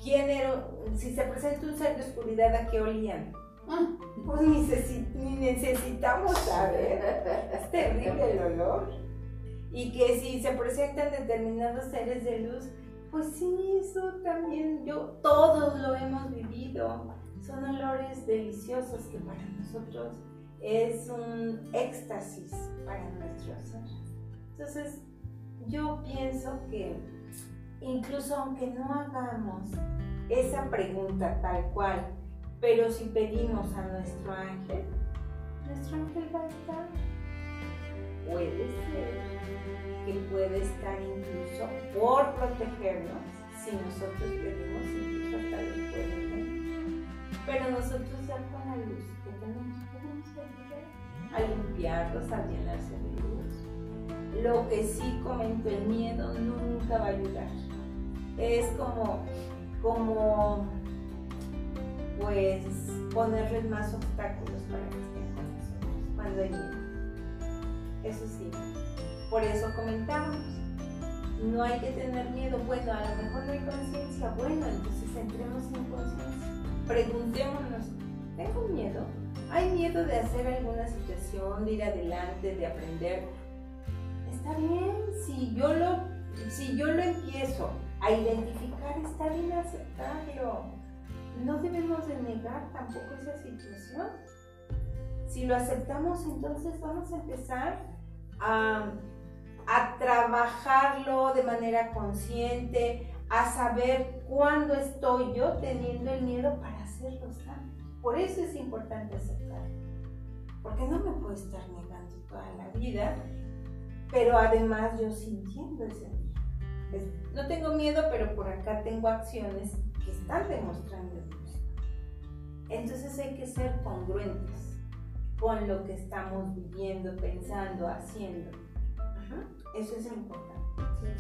A: quién era, si se presenta un ser de oscuridad, ¿a qué olían? Ah. Pues ni, necesitamos saber. Es terrible el olor. Y que si se presentan determinados seres de luz, pues sí, eso también yo, todos lo hemos vivido. Son olores deliciosos que para nosotros es un éxtasis para nuestro ser. Entonces, yo pienso que incluso aunque no hagamos esa pregunta tal cual, pero si pedimos a nuestro ángel, nuestro ángel va a estar. Puede ser que puede estar incluso por protegernos si nosotros pedimos incluso hasta después. Pero nosotros ya con la luz a limpiarlos, a llenarse de luz. Lo que sí comento, el miedo nunca va a ayudar. Es como, como, pues, ponerles más obstáculos para que estén con nosotros cuando hay miedo. Eso sí, por eso comentamos. No hay que tener miedo. Bueno, a lo mejor no hay conciencia. Bueno, entonces entremos en conciencia. Preguntémonos, ¿tengo miedo? Hay miedo de hacer alguna situación, de ir adelante, de aprender. Está bien, si yo lo, si yo lo empiezo a identificar, está bien aceptarlo. No debemos de negar tampoco esa situación. Si lo aceptamos, entonces vamos a empezar a, a trabajarlo de manera consciente, a saber cuándo estoy yo teniendo el miedo para hacerlo por eso es importante aceptar. Porque no me puedo estar negando toda la vida, pero además yo sintiendo ese miedo. No tengo miedo, pero por acá tengo acciones que están demostrando el miedo. Entonces hay que ser congruentes. con lo que estamos viviendo, pensando, haciendo. Eso es importante.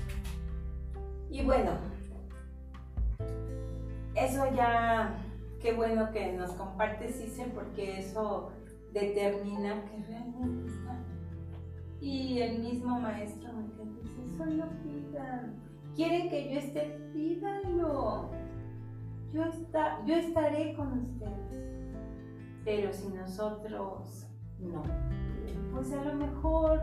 A: Y bueno, eso ya, qué bueno que nos compartes, Isen, porque eso determina que realmente está. Y el mismo maestro me dice, solo pidan. Quieren que yo esté, pídanlo. Yo, está, yo estaré con ustedes. Pero si nosotros no, pues a lo mejor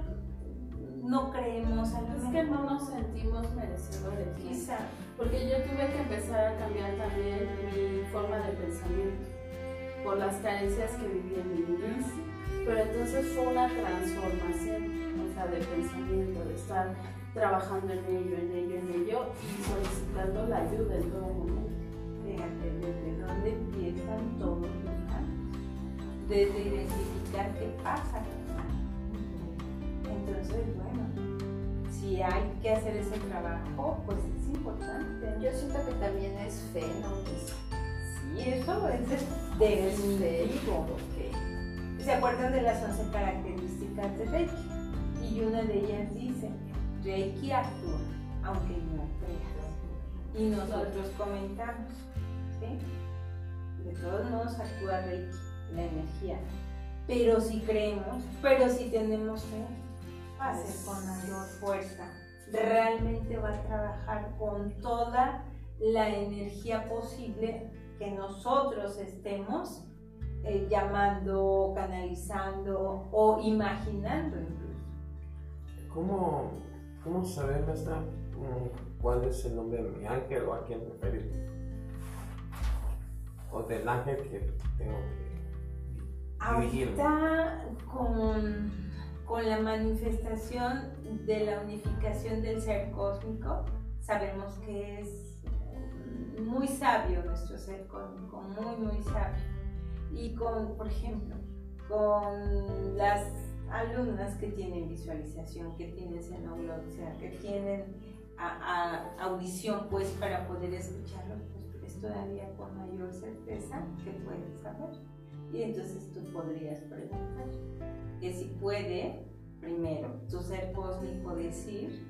A: no creemos, a lo
D: es
A: mejor
D: que no nos sentimos merecedores.
A: quizá.
D: Porque yo tuve que empezar a cambiar también mi forma de pensamiento por las carencias que viví en mi niñez. Pero entonces fue una transformación, o sea, de pensamiento, de estar trabajando en ello, en ello, en ello y solicitando la ayuda en todo momento.
A: Fíjate, desde dónde empiezan todos los cambios. Desde identificar qué pasa. Entonces, bueno, si hay que hacer ese trabajo, pues es importante.
B: Yo siento que también es fe, ¿no? Pues,
A: Sí, eso es definitivo.
B: porque
A: ¿Se acuerdan de las 11 características de Reiki? Y una de ellas dice, Reiki actúa, aunque no creas. Y nosotros comentamos, ¿sí? De todos modos actúa Reiki, la energía. Pero si creemos, pero si tenemos fe, ser con mayor fuerza. Realmente va a trabajar con toda la energía posible que nosotros estemos eh, llamando, canalizando o imaginando incluso.
E: ¿Cómo, cómo saber, maestra, mm, cuál es el nombre de mi ángel o a quién referirme? O del ángel que tengo que dirigirme.
A: Ahorita con, con la manifestación de la unificación del ser cósmico, sabemos que es muy sabio nuestro ser cósmico, muy, muy sabio. Y con, por ejemplo, con las alumnas que tienen visualización, que tienen xenoglosia, que tienen audición pues para poder escucharlo, pues es todavía con mayor certeza que puedes saber. Y entonces tú podrías preguntar que si puede, primero, tu ser cósmico decir,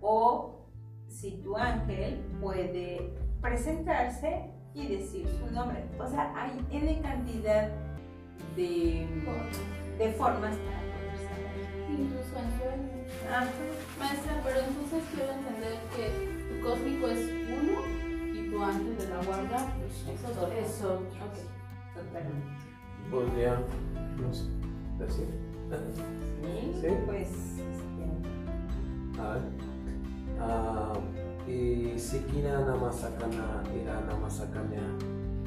A: o si tu ángel puede presentarse y decir su nombre. O sea, hay N cantidad de, de formas para poder saber.
D: Incluso en sueños.
A: Ajá.
D: Maestra, pero entonces quiero entender que tu cósmico es uno y tu ángel de la guarda, pues eso dos.
B: es otro.
D: Ok.
A: Totalmente.
E: Podríamos decir.
A: Sí,
E: Sí.
A: pues este,
E: A ver. Ah, y Sikina Namasakana, Ira Namasakanya,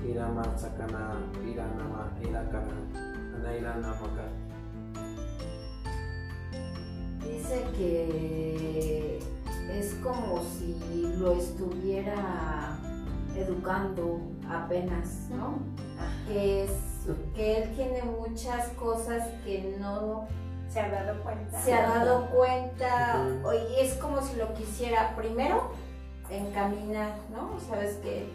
E: Ira Masakana, Ira Nama, Ira Kana, Anaira Namaka.
B: Dice que es como si lo estuviera educando apenas, ¿no? Que, es, que él tiene muchas cosas que no
A: se ha dado cuenta.
B: se ha dado cuenta, o- y es como si lo quisiera primero encaminar, ¿no? Sabes que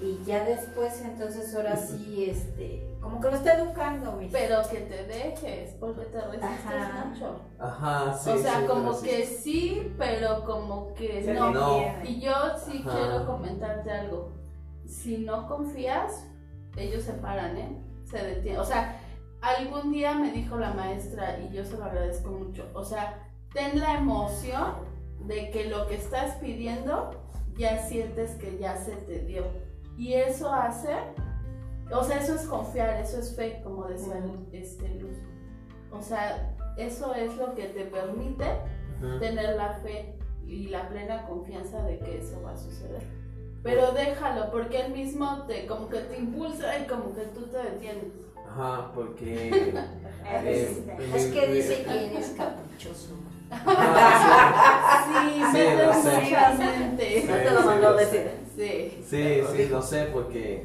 B: y ya después entonces ahora sí este como que lo está educando mi
D: Pero que te dejes, porque te resistes
B: Ajá.
D: mucho.
E: Ajá, sí.
D: o sea,
E: sí,
D: como
E: pero sí.
D: que sí, pero como que
A: Se
D: no. Y yo sí
E: Ajá.
D: quiero comentarte algo. Si no confías, ellos se paran, ¿eh? Se detienen. O sea, algún día me dijo la maestra, y yo se lo agradezco mucho, o sea, ten la emoción de que lo que estás pidiendo ya sientes que ya se te dio. Y eso hace, o sea, eso es confiar, eso es fe, como decía este Luz. O sea, eso es lo que te permite tener la fe y la plena confianza de que eso va a suceder. Pero déjalo, porque él mismo te como que te impulsa y como que tú te detienes.
E: Ajá, porque.
A: Es
E: eh,
A: resistente.
B: es que
E: mi-
B: dice que eres caprichoso.
E: Ajá,
D: Sí,
E: Sí, lo sé. Sí,
B: No te lo mandó
E: lo
B: decir.
D: Sí.
E: Sí, sí, lo sé, porque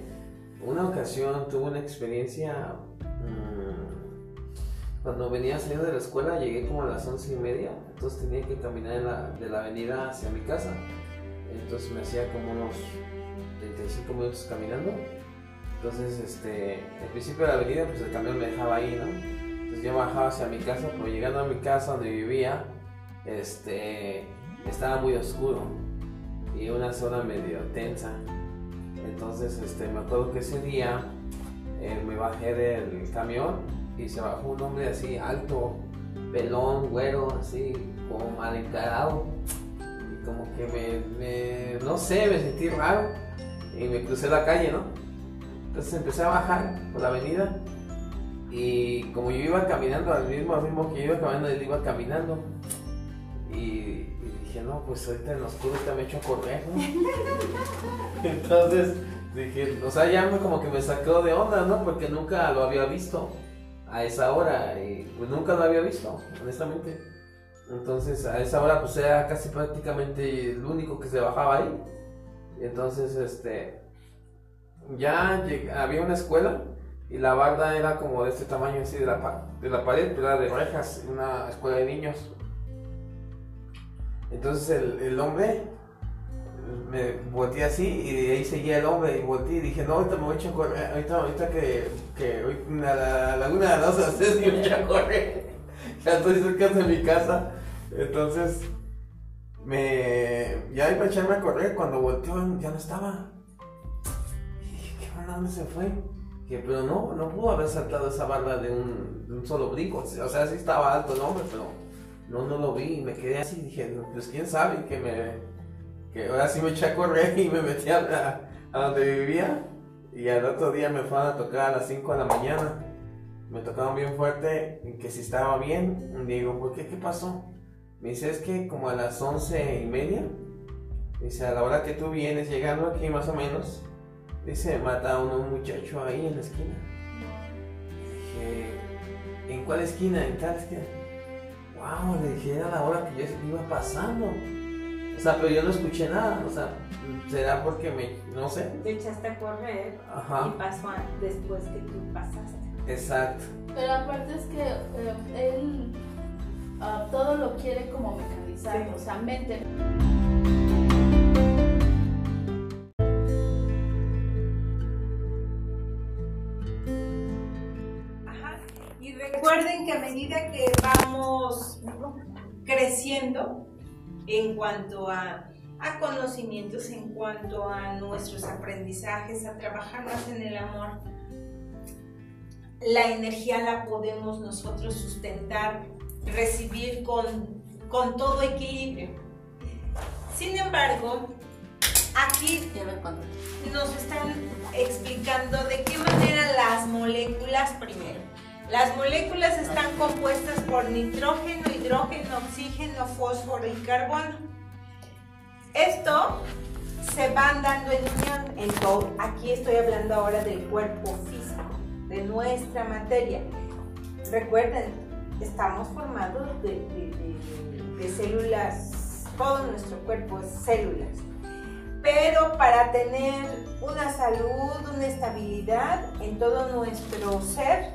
E: una ocasión tuve una experiencia. mm, cuando venía saliendo de la escuela, llegué como a las once y media, entonces tenía que caminar en la- de la avenida hacia mi casa. Entonces me hacía como unos 35 minutos caminando. Entonces, este, al principio de la avenida, pues el camión me dejaba ahí, ¿no? Entonces yo bajaba hacia mi casa, pero llegando a mi casa donde vivía, este, estaba muy oscuro y una zona medio tensa. Entonces este, me acuerdo que ese día eh, me bajé del camión y se bajó un hombre así alto, pelón, güero, así como mal encarado. Como que me, no sé, me sentí raro y me crucé la calle, ¿no? Entonces empecé a bajar por la avenida y como yo iba caminando al mismo ritmo que yo iba caminando, él iba caminando. Y, dije, no, pues ahorita en oscuro me echo a correr, ¿no? Entonces dije, o sea, ya me, como que me sacó de onda, ¿no? Porque nunca lo había visto a esa hora y pues nunca lo había visto, honestamente. Entonces a esa hora pues era casi prácticamente el único que se bajaba ahí. Entonces, este, ya había una escuela y la barda era como de este tamaño así de la, de la pared, era de rejas, una escuela de niños. Entonces el, el hombre me volteé así y de ahí seguía el hombre y volteé y dije, no, ahorita me voy a correr, ahorita, ahorita que, que hoy, la laguna de las ustedes me voy a correr. ya estoy cerca de mi casa. Entonces, me, ya iba a echarme a correr cuando volteó ya no estaba. Y dije, ¿qué onda? ¿Dónde se fue? pero no, no pudo haber saltado esa barra de un, solo brinco. O sea, sí estaba alto el hombre, pero no, no lo vi y me quedé así. Dije, pues quién sabe que me, que ahora sí me eché a correr y me metí a, a, donde vivía. Y al otro día me fueron a tocar a las 5 de la mañana. Me tocaron bien fuerte, que si estaba bien. Digo, ¿por qué? ¿Qué pasó? Me dice, es que como a las once y media, dice, a la hora que tú vienes llegando aquí más o menos, dice, mata a un muchacho ahí en la esquina. dije, ¿en cuál esquina? En tal esquina. Wow, le dije, era la hora que yo iba pasando. O sea, pero yo no escuché nada, o sea, será porque me, no sé.
A: Te echaste a correr y pasó después que tú pasaste.
E: Exacto.
D: Pero aparte es que eh, él Ah, todo lo quiere como mecanizar, o sea, mente.
A: Ajá. Y recuerden que a medida que vamos creciendo en cuanto a, a conocimientos, en cuanto a nuestros aprendizajes, a trabajar más en el amor, la energía la podemos nosotros sustentar recibir con, con todo equilibrio. Sin embargo, aquí nos están explicando de qué manera las moléculas primero. Las moléculas están compuestas por nitrógeno, hidrógeno, oxígeno, fósforo y carbono. Esto se van dando en unión en todo. Aquí estoy hablando ahora del cuerpo físico, de nuestra materia. Recuerden, estamos formados de, células, todo nuestro cuerpo es células. Pero para tener una salud, una estabilidad en todo nuestro ser,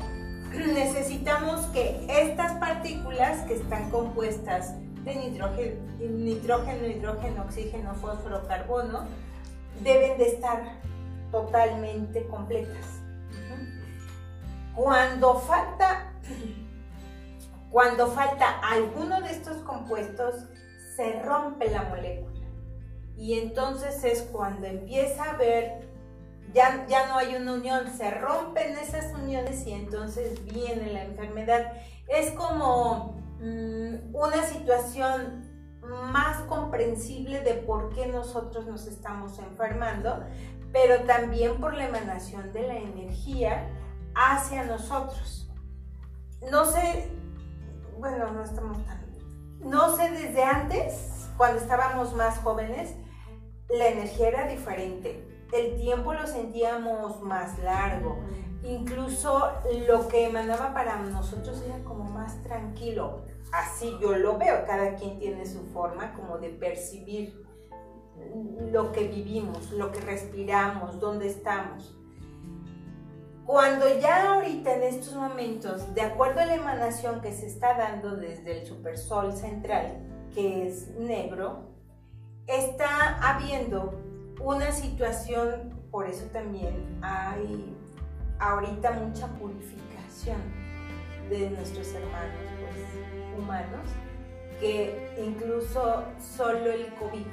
A: necesitamos que estas partículas que están compuestas de nitrógeno, nitrógeno, hidrógeno, oxígeno, fósforo, carbono, deben de estar totalmente completas. Cuando falta cuando falta alguno de estos compuestos, se rompe la molécula. Y entonces es cuando empieza a haber, ya, ya no hay una unión, se rompen esas uniones y entonces viene la enfermedad. Es como mm, una situación más comprensible de por qué nosotros nos estamos enfermando, pero también por la emanación de la energía hacia nosotros. No sé bueno, no estamos tan... No sé, desde antes, cuando estábamos más jóvenes, la energía era diferente. El tiempo lo sentíamos más largo. Incluso lo que emanaba para nosotros era como más tranquilo. Así yo lo veo. Cada quien tiene su forma como de percibir lo que vivimos, lo que respiramos, dónde estamos. Cuando ya ahorita en estos momentos, de acuerdo a la emanación que se está dando desde el supersol central, que es negro, está habiendo una situación, por eso también hay ahorita mucha purificación. de nuestros hermanos pues, humanos, que incluso solo el COVID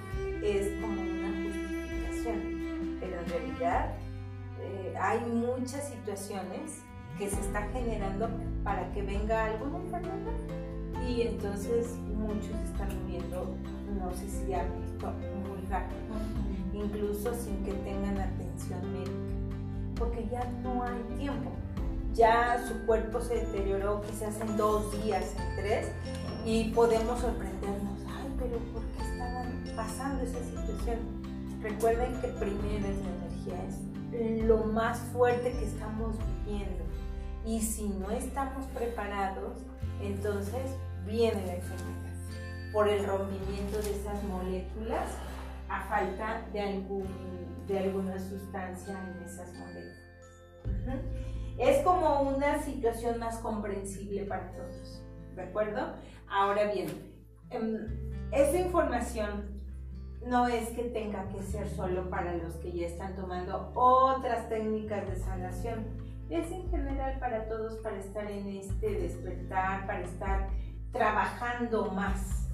A: es como una justificación, pero en realidad hay muchas situaciones que se están generando para que venga alguna enfermedad y entonces muchos están muriendo, no sé si han visto, muy rápido, incluso sin que tengan atención médica, porque ya no hay tiempo. Ya su cuerpo se deterioró quizás en dos días, en tres, y podemos sorprendernos, ay, pero ¿por qué estaban pasando esa situación? Recuerden que primero es la energía, es lo más fuerte que estamos viviendo. Y si no estamos preparados, entonces viene la enfermedad por el rompimiento de esas moléculas a falta de, algún, de alguna sustancia en esas moléculas. Es como una situación más comprensible para todos, ¿de acuerdo? Ahora bien, em, esta información no es que tenga que ser solo para los que ya están tomando otras técnicas de sanación, es en general para todos para estar en este despertar, para estar trabajando más,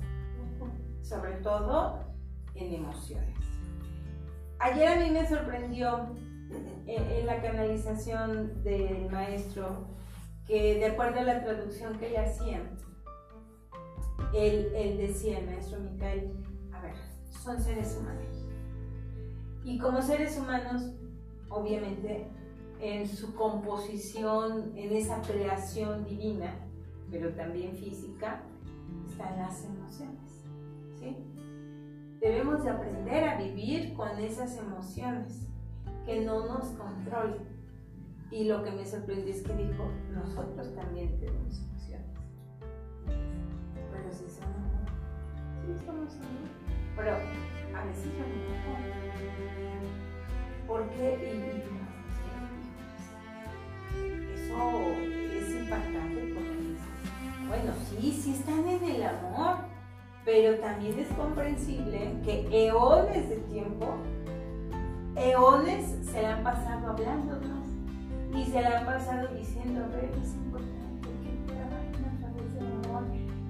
A: sobre todo en emociones. Ayer a mí me sorprendió en, la canalización del maestro que de acuerdo a la traducción que ella hacía, él, él decía, el maestro Micael, a ver, son seres humanos. Y como seres humanos, obviamente, en su composición, en esa creación divina, pero también física, están las emociones. ¿sí? Debemos de aprender a vivir con esas emociones, que no nos controlen. Y lo que me sorprendió es que dijo, nosotros también tenemos emociones. Pero si son amor, sí somos amor. Pero a veces yo no. ¿Por qué? Y, eso es impactante porque bueno, sí, sí están en el amor, pero también es comprensible que eones de tiempo, eones se la han pasado hablándonos y se la han pasado diciendo, ver, es importante que trabajen a través del amor,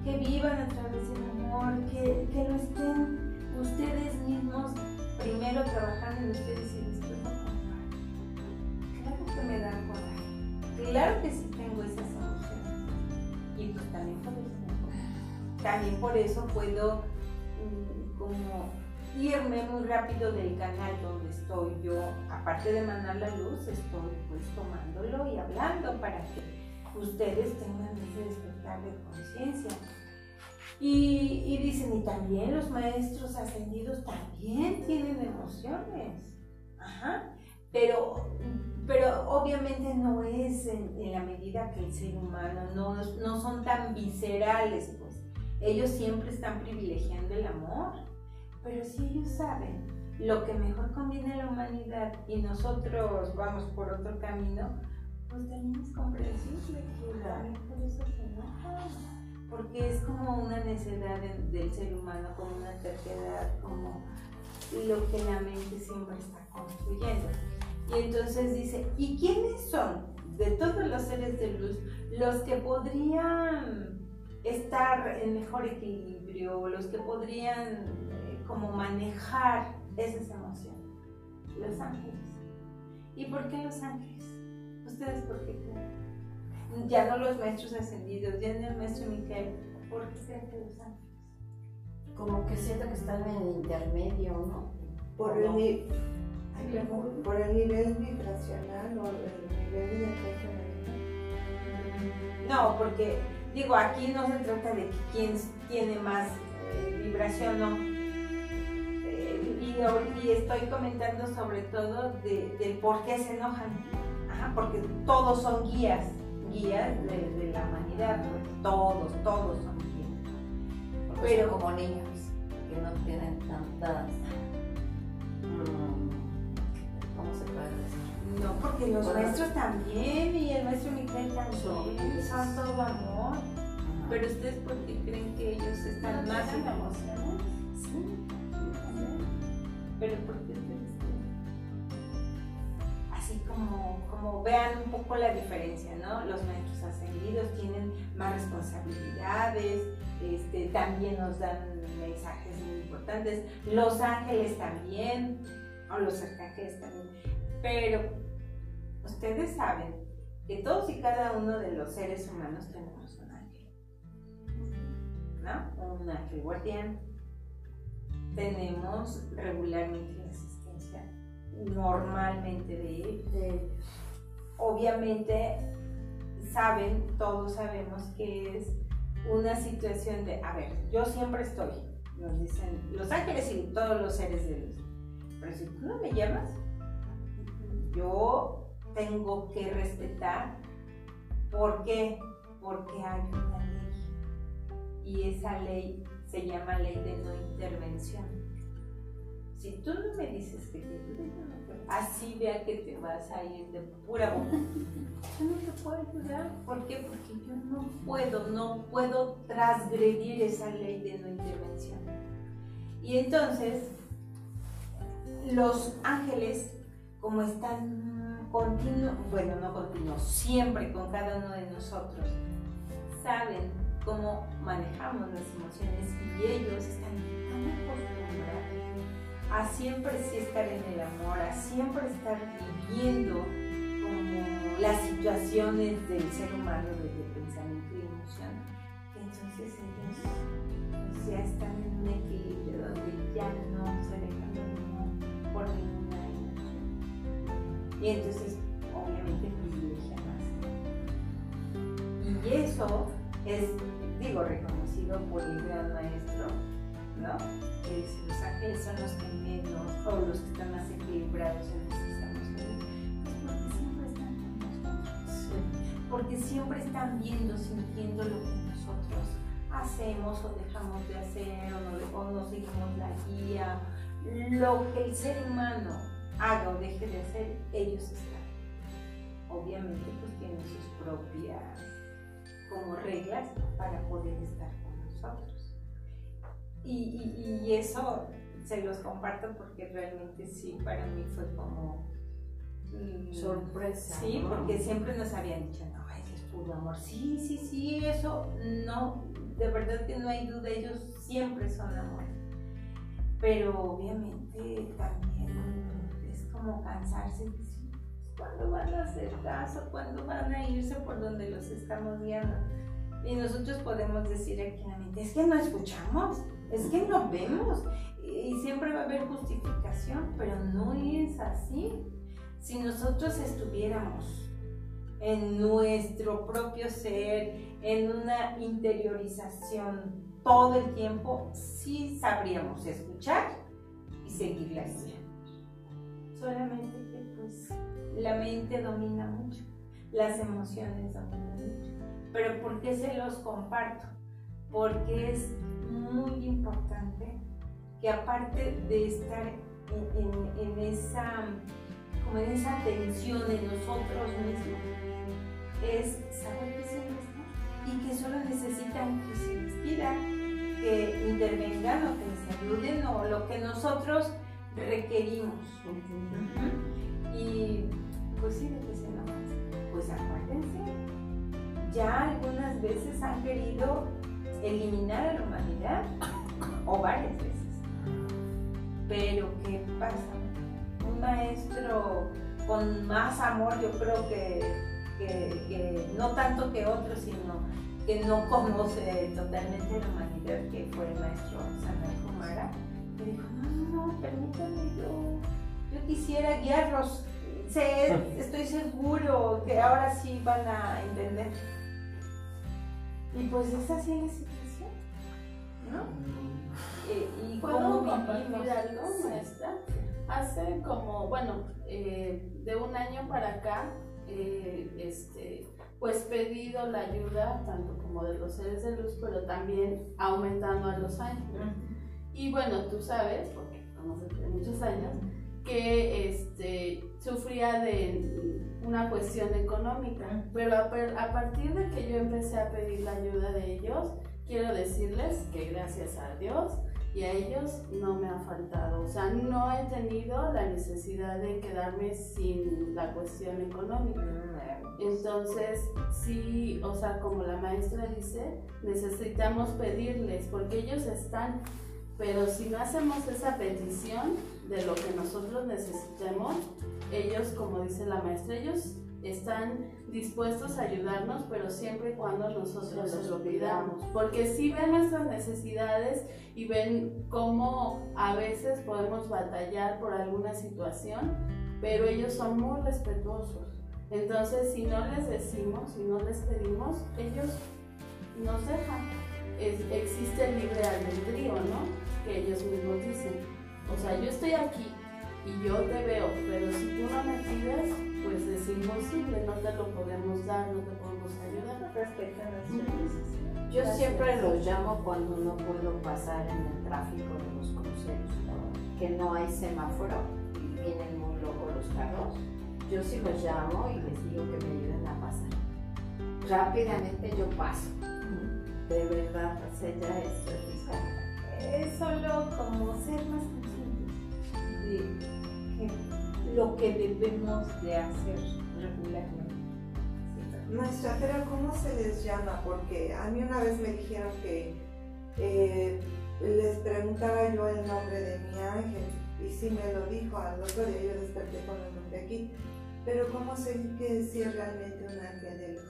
A: que vivan a través del amor, que, que lo estén ustedes mismos primero trabajando en ustedes y después a Claro que me da coraje, claro que sí tengo esas y pues también por eso, también por eso puedo mm, como irme muy rápido del canal donde estoy yo, aparte de mandar la luz, estoy pues tomándolo y hablando para que ustedes tengan ese despertar de conciencia. Y, dicen, y también los maestros ascendidos también tienen emociones. Ajá. Pero pero obviamente no es en, la medida que el ser humano, no, no son tan viscerales, pues ellos siempre están privilegiando el amor, pero si ellos saben lo que mejor conviene a la humanidad y nosotros vamos por otro camino, pues también es comprensible que por eso se enojan, porque es como una necesidad del ser humano, como una terquedad, como lo que la mente siempre está construyendo. Y entonces dice, ¿y quiénes son de todos los seres de luz los que podrían estar en mejor equilibrio, los que podrían eh, como manejar esas emociones? Los ángeles. ¿Y por qué los ángeles? ¿Ustedes por qué creen? Ya no los maestros ascendidos, ya no el maestro Miquel, ¿por qué creen que los ángeles?
B: Como que siento que están en el intermedio, ¿no?
C: Por el, por el nivel vibracional o el nivel de
A: No, porque digo, aquí no se trata de quién tiene más eh, vibración, no. Eh, y, estoy comentando sobre todo de, por qué se enojan. porque todos son guías, guías de, la humanidad, todos, todos son guías.
B: Pero como niños que no tienen tantas
A: No, porque los maestros también y el maestro Miguel también son todo amor. Pero ustedes, ¿por qué creen que ellos están más en emociones? Sí, Pero ¿por como vean un poco la diferencia, ¿no? Los maestros ascendidos tienen más responsabilidades, este, también nos dan mensajes muy importantes, los ángeles también, o los arcángeles también, pero ustedes saben que todos y cada uno de los seres humanos tenemos un ángel, ¿no? Un ángel guardián. Tenemos regularmente la asistencia normalmente de, de. Obviamente saben, todos sabemos que es una situación de, a ver, yo siempre estoy, nos dicen los ángeles y todos los seres de luz. Pero si tú no me llamas, yo tengo que respetar. ¿Por qué? Porque hay una ley. Y esa ley se llama ley de no intervención. Si tú no me dices que te te Así vea que te vas a ir de pura boca. Yo no te puedo ayudar. ¿Por qué? Porque yo no puedo, no puedo transgredir esa ley de no intervención. Y entonces, los ángeles, como están continuos, bueno, no continuos, siempre con cada uno de nosotros, saben cómo manejamos las emociones y ellos están tan a siempre sí estar en el amor, a siempre estar viviendo como las situaciones del ser humano desde pensamiento y emoción, entonces ellos ya están en un equilibrio donde ya no se dejan dominar por ninguna emoción. Y entonces, obviamente, privilegian más. Y eso es, digo, reconocido por el gran maestro, ¿no? Que dice, los ángeles son los que menos, o los que están más equilibrados en los emociones. Porque siempre están con nosotros. Porque siempre están viendo, sintiendo lo que nosotros hacemos o dejamos de hacer, o, no, o nos seguimos la guía. Lo que el ser humano haga o deje de hacer, ellos están. Obviamente, pues tienen sus propias como reglas para poder estar con nosotros. Y, y, y, eso se los comparto porque realmente sí, para mí fue como...
B: Mm, Sorpresa.
A: Sí, ¿no? porque siempre nos habían dicho, no, eso es puro amor. Sí, sí, sí, eso no, de verdad que no hay duda, ellos siempre son amor. Pero obviamente también es como cansarse de decir, ¿cuándo van a hacer caso? ¿Cuándo van a irse por donde los estamos guiando? Y nosotros podemos decir aquí en la mente, es que no escuchamos, es que no vemos. Y siempre va a haber justificación, pero no es así. Si nosotros estuviéramos en nuestro propio ser, en una interiorización todo el tiempo, sí sabríamos escuchar y seguir la guía. Solamente que pues la mente domina mucho, las emociones dominan mucho. Pero ¿por qué se los comparto? Porque es muy importante que aparte de estar en, en, en, esa, como en esa tensión en nosotros mismos, es saber que siempre está y que solo necesitan que se les pida, que intervengan o que les ayuden o lo que nosotros requerimos. Uh -huh. Y pues sí, de qué se enojan. Pues acuérdense, ya algunas veces han querido eliminar a la humanidad o varias veces. Pero ¿qué pasa? Un maestro con más amor, yo creo que, que, no tanto que otro, sino que no conoce totalmente la humanidad, que fue el maestro Sanal Kumara, me dijo, no, no, permítame, yo, yo quisiera guiarlos, sé, estoy seguro que ahora sí van a entender. Y pues es así la situación, ¿no?
D: Eh, ¿Y ¿Puedo compartir algo, maestra? Hace como, bueno, eh, de un año para acá, eh, este, pues pedido la ayuda tanto como de los seres de luz, pero también aumentando a los años. Y bueno, tú sabes, porque conoces muchos años, que este, sufría de una cuestión económica, pero a, a, partir de que yo empecé a pedir la ayuda de ellos, quiero decirles que gracias a Dios y a ellos no me ha faltado. O sea, no he tenido la necesidad de quedarme sin la cuestión económica. Entonces, sí, o sea, como la maestra dice, necesitamos pedirles porque ellos están, pero si no hacemos esa petición de lo que nosotros necesitemos, ellos, como dice la maestra, ellos están dispuestos a ayudarnos, pero siempre y cuando nosotros los olvidamos. Porque si ven nuestras necesidades y ven cómo a veces podemos batallar por alguna situación, pero ellos son muy respetuosos. Entonces, si no les decimos, si no les pedimos, ellos nos dejan. existe el libre albedrío, ¿no? Que ellos mismos dicen. O sea, yo estoy aquí y yo te veo, pero si tú no me pides, pues es imposible, no te lo podemos dar, no te podemos ayudar.
B: Respetan las Yo siempre los llamo cuando no puedo pasar en el tráfico de los cruceros, que no hay semáforo y vienen muy locos los carros. Yo sí los llamo y les digo que me ayuden a pasar. Rápidamente yo paso. De verdad, o sea, ya esto
A: es, es solo como ser más lo que debemos de hacer regularmente.
C: Maestra, pero ¿cómo se les llama? Porque a mí una vez me dijeron que eh, les preguntara yo el nombre de mi ángel y sí me lo dijo al otro día, yo desperté con el nombre aquí. Pero ¿cómo sé que si es realmente un ángel de luz?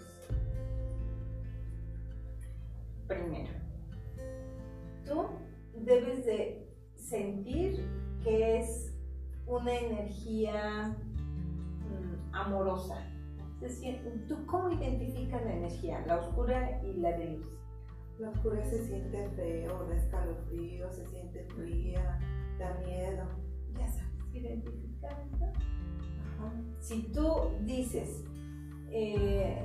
A: Primero, tú debes de sentir que es una energía mm, amorosa. ¿Tú cómo identificas la energía, la oscura y la de luz?
C: La oscura se siente feo, da escalofrío, se siente fría, da miedo.
A: Ya sabes identificar, Si tú dices, eh,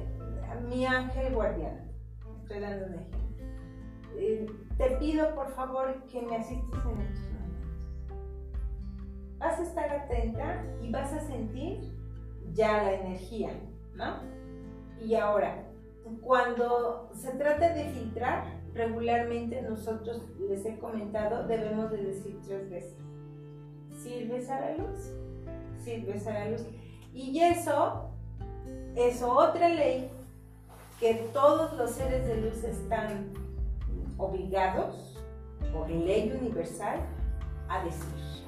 A: mi ángel guardián, estoy dando un ejemplo, eh, te pido por favor que me asistas en esto vas a estar atenta y vas a sentir ya la energía, ¿no? Y ahora, cuando se trata de filtrar, regularmente nosotros les he comentado, debemos de decir tres veces, sirves a la luz, sirves a la luz. Y eso es otra ley que todos los seres de luz están obligados por ley universal a decir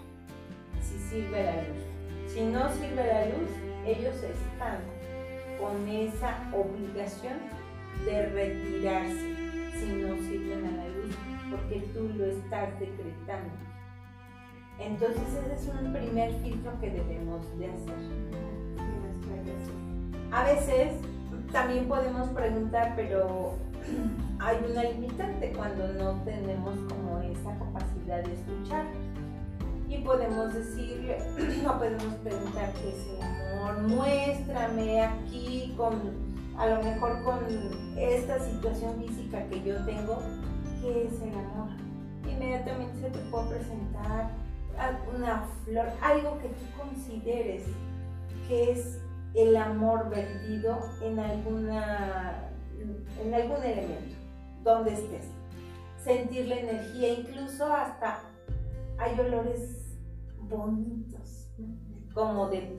A: sirve la luz. Si no sirve la luz, ellos están con esa obligación de retirarse si no sirven a la luz, porque tú lo estás decretando. Entonces ese es un primer filtro que debemos de hacer. A veces también podemos preguntar, pero hay una limitante cuando no tenemos como esa capacidad de escuchar y podemos decirle, no podemos preguntar qué es el amor, muéstrame aquí con, a lo mejor con esta situación física que yo tengo, qué es el amor. Inmediatamente se te puede presentar una flor, algo que tú consideres que es el amor vertido en alguna en algún elemento, donde estés. Sentir la energía, incluso hasta hay olores bonitos, como de,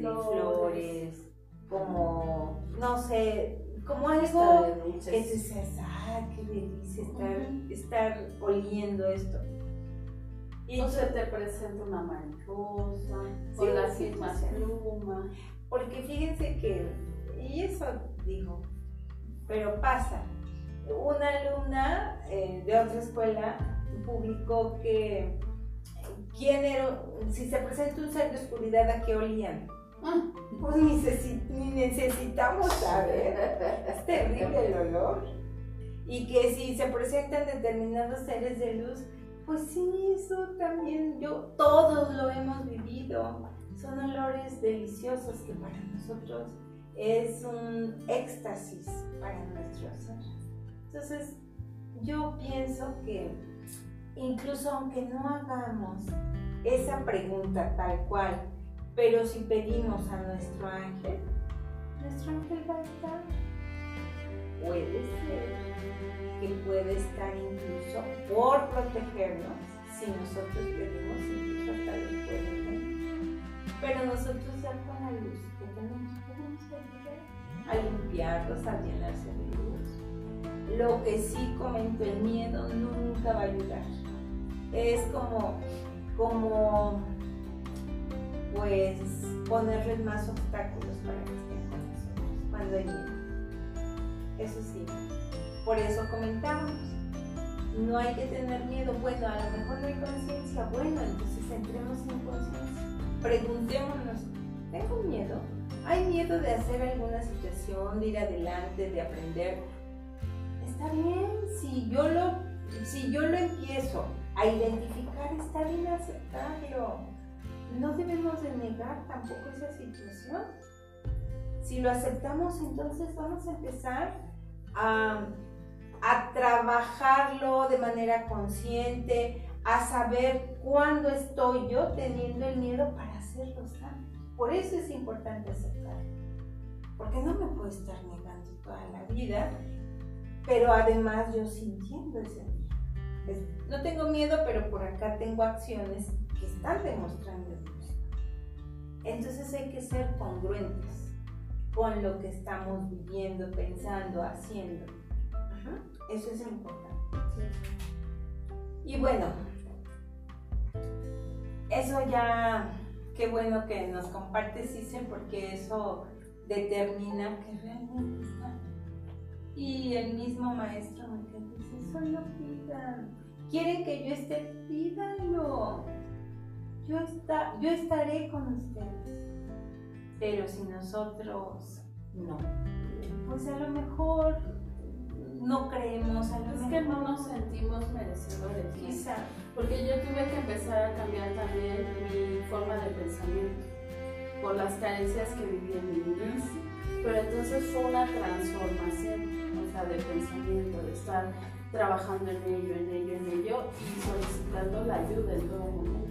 A: flores. como, no sé, como algo que dices, ah, qué delicia estar, oliendo esto.
D: Y o se te presenta una mariposa, o las mismas plumas.
A: Porque fíjense que, y eso digo, pero pasa. Una alumna eh, de otra escuela publicó que quién era, si se presenta un ser de oscuridad, ¿a qué olían? Ah. Pues ni, necesitamos saber, es terrible el olor. Y que si se presentan determinados seres de luz, pues sí, eso también yo, todos lo hemos vivido. Son olores deliciosos que para nosotros es un éxtasis para nuestro ser. Entonces, yo pienso que incluso aunque no hagamos esa pregunta tal cual, pero si pedimos a nuestro ángel, nuestro ángel va a estar. puede ser que puede estar incluso por protegernos si nosotros tenemos incluso hasta después Pero nosotros ya con la luz que tenemos, podemos ayudar a limpiarlos, a llenarse de luz. Lo que sí comento, el miedo nunca va a ayudar. Es como, como, pues, ponerles más obstáculos para que estén con nosotros cuando hay miedo. Eso sí, por eso comentamos. No hay que tener miedo. Bueno, a lo mejor no hay conciencia. Bueno, entonces entremos en conciencia. Preguntémonos, ¿tengo miedo? ¿Hay miedo de hacer alguna situación, de ir adelante, de aprender? Está bien, si yo lo, si yo lo empiezo a identificar, está bien aceptarlo. No debemos de negar tampoco esa situación. Si lo aceptamos, entonces vamos a empezar a a trabajarlo de manera consciente, a saber cuándo estoy yo teniendo el miedo para hacer los cambios. Por eso es importante aceptarlo, porque no me puedo estar negando toda la vida, pero además yo sintiendo ese miedo. No tengo miedo, pero por acá tengo acciones que están demostrando. Entonces hay que ser congruentes con lo que estamos viviendo, pensando, haciendo eso es importante. Y bueno, eso ya, qué bueno que nos compartes, Isen, porque eso determina que realmente está. Y el mismo maestro me solo pidan. Quieren que yo esté, pídanlo. Yo, está, yo estaré con ustedes. Pero si nosotros no, pues a lo mejor no creemos a
D: Es que no nos sentimos merecedores. Quizá. Porque yo tuve que empezar a cambiar también mi forma de pensamiento por las carencias que viví en mi niñez. Pero entonces fue una transformación, o sea, de pensamiento, de estar trabajando en ello, en ello, en ello y solicitando la ayuda en todo momento.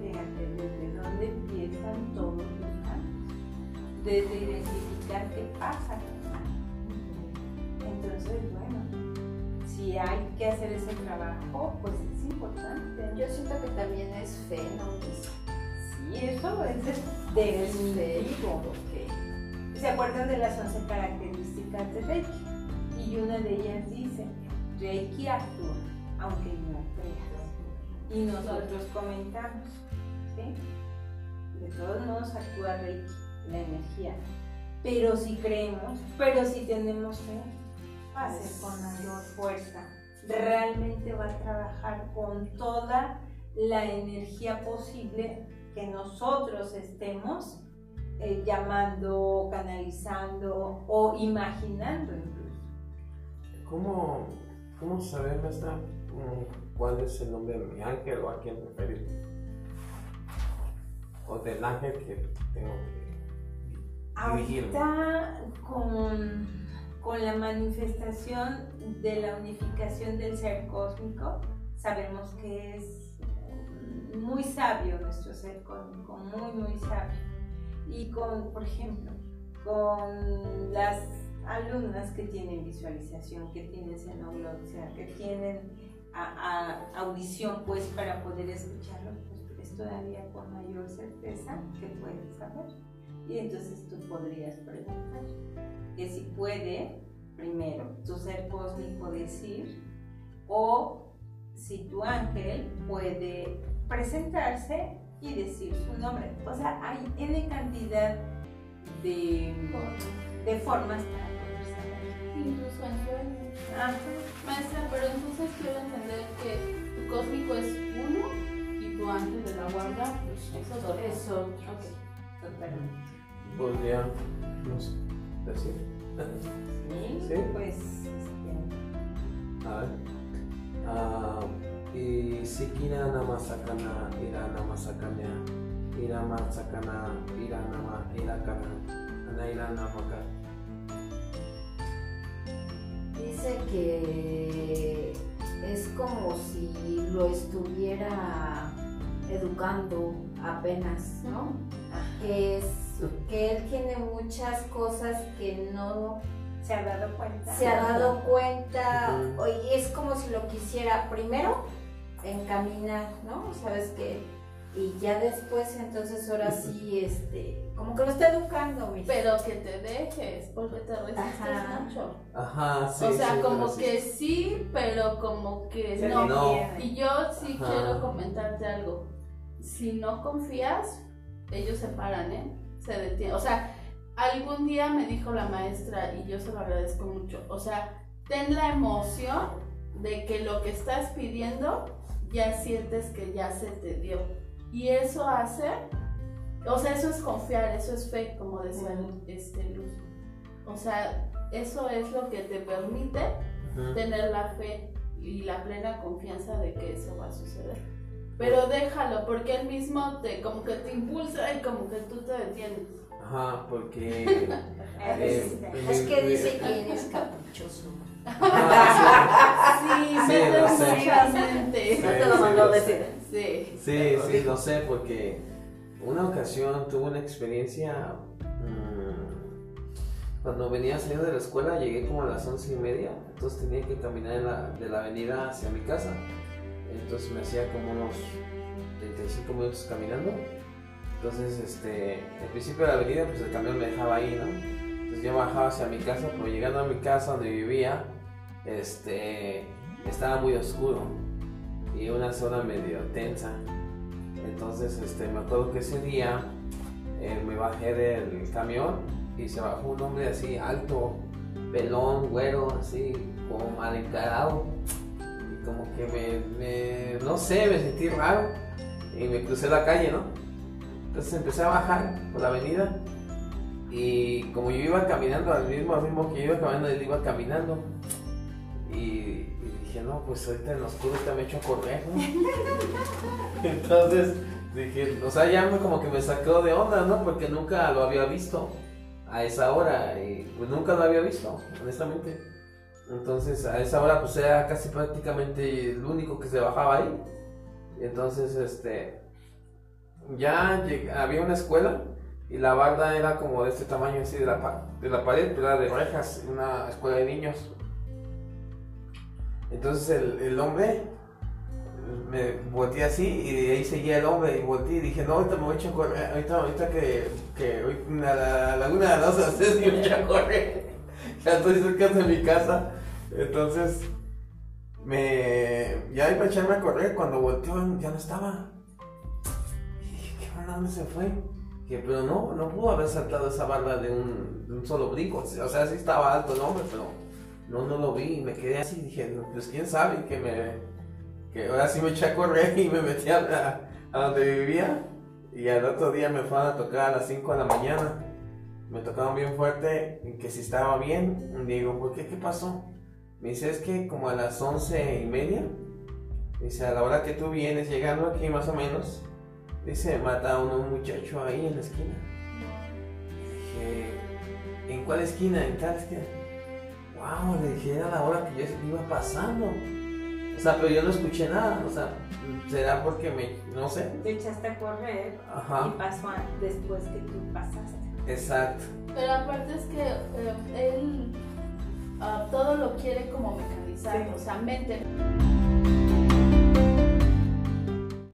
A: Fíjate, desde dónde empiezan todos los cambios. Desde identificar qué pasa entonces, bueno, si hay que hacer ese trabajo, pues es importante.
B: Yo siento que también es fe, ¿no?
A: sí, eso es definitivo. ¿Se acuerdan de las 11 características de Reiki? Y una de ellas dice, Reiki actúa, aunque no creas. Y nosotros comentamos, ¿sí? De todos modos actúa Reiki, la energía. Pero si creemos, pero si tenemos fe, hacer con mayor fuerza. Realmente va a trabajar con toda la energía posible que nosotros estemos eh, llamando, canalizando o imaginando incluso.
E: ¿Cómo, cómo saber, mm, cuál es el nombre de mi ángel o a quién referirme? O del ángel que tengo que dirigirme.
A: Ahorita con con la manifestación de la unificación del ser cósmico, sabemos que es muy sabio nuestro ser cósmico, muy, muy sabio. Y con, por ejemplo, con las alumnas que tienen visualización, que tienen xenoglosia, que tienen audición, pues para poder escucharlo, pues es todavía con mayor certeza que pueden saber. Y entonces tú podrías preguntar que si puede, primero, tu ser cósmico decir, o si tu ángel puede presentarse y decir su nombre. O sea, hay N cantidad de, de formas.
D: Incluso en sueños. Maestra, pero entonces quiero entender que tu cósmico es uno y tu ángel de la guarda, pues es otro.
B: Es otro.
D: Ok,
E: totalmente. Podría, no sé, decir.
A: Sí, pues. Este...
E: A ver. Uh, y Sikina Namasakana, Ira Namasakanya, Ira Masakana, Ira Nama, Ira Kana, Anaira Namaka.
B: Dice que es como si lo estuviera educando apenas, ¿no? Que es que él tiene muchas cosas que no
A: se ha dado cuenta.
B: se ha dado cuenta, es como si lo quisiera primero encaminar, ¿no? Sabes que y ya después entonces ahora sí este como que lo está educando mis
D: Pero que te dejes, porque te resistes
B: Ajá.
D: mucho.
E: Ajá, sí.
D: o sea,
E: sí,
D: como
E: sí.
D: que sí, pero como que no. Y yo sí
E: Ajá.
D: quiero comentarte algo. Si no confías, ellos se paran, ¿eh? Se detienen. O sea, algún día me dijo la maestra, y yo se lo agradezco mucho, o sea, ten la emoción de que lo que estás pidiendo ya sientes que ya se te dio. Y eso hace, o sea, eso es confiar, eso es fe, como decía este Luz. O sea, eso es lo que te permite tener la fe y la plena confianza de que eso va a suceder. Pero déjalo, porque él mismo te como que te impulsa y como que tú te detienes.
E: Ajá, porque.
A: Es
E: eh,
B: Es que
E: mi-
B: dice que eres caprichoso.
E: Ajá,
D: Sí,
E: Sí, lo sé. No te lo mandó decir.
D: Sí.
E: Sí, sí, lo sé, porque una ocasión tuve una experiencia. mm, cuando venía saliendo de la escuela, llegué como a las once y media, entonces tenía que caminar en la- de la avenida hacia mi casa. Entonces me hacía como unos 35 minutos caminando. Entonces, este, al principio de la avenida, pues el camión me dejaba ahí, ¿no? Entonces yo bajaba hacia mi casa, pero llegando a mi casa donde vivía, este, estaba muy oscuro y una zona medio tensa. Entonces, este, me acuerdo que ese día eh, me bajé del camión y se bajó un hombre así alto, pelón, güero, así como mal encarado. Y como que me, me- no sé, me sentí raro y me crucé la calle, ¿no? Entonces empecé a bajar por la avenida y como yo iba caminando al mismo ritmo que yo iba caminando, él iba caminando. Y, dije, no, pues ahorita en lo oscuro ahorita me echo correr, ¿no? Entonces dije, o sea, ya como que me sacó de onda, ¿no? Porque nunca lo había visto a esa hora y pues nunca lo había visto, honestamente. Entonces a esa hora pues era casi prácticamente el único que se bajaba ahí. Entonces, este, ya había una escuela y la barda era como de este tamaño así de la, de la pared, pero era de rejas, una escuela de niños. Entonces el, el hombre me volteé así y de ahí seguía el hombre y volteé y dije, no, ahorita me voy a correr, ahorita, ahorita que, que hoy a la laguna de las haces y me eché a correr. ya estoy cerca de mi casa. Entonces me ya iba a echarme a correr cuando volteó ya no estaba. Y dije, ¿qué onda? ¿Dónde se fue? Que, pero no, no pudo haber saltado esa barra de un, de un solo brinco. O sea, sí estaba alto el hombre, pero no, no lo vi y me quedé así. Dije, no, pues quién sabe que me. Que ahora sí me eché a correr y me metí a, a donde vivía. Y al otro día me fueron a tocar a las 5 de la mañana. Me tocaron bien fuerte, y que si estaba bien. Y digo, ¿por qué? ¿Qué pasó? Me dice, es que como a las once y media. Dice, a la hora que tú vienes llegando aquí más o menos. Dice, mataron a un muchacho ahí en la esquina. Dije, ¿en cuál esquina? ¿En tal esquina? Wow, le dije, era la hora que yo iba pasando. O sea, pero yo no escuché nada. O sea, será porque me, no sé.
A: Te echaste a correr
E: Ajá,
A: y pasó a- después que tú pasaste.
E: exacto.
D: Pero aparte es que eh, él ah, todo lo quiere como mecanizar,
A: Sí.
D: o sea, mente.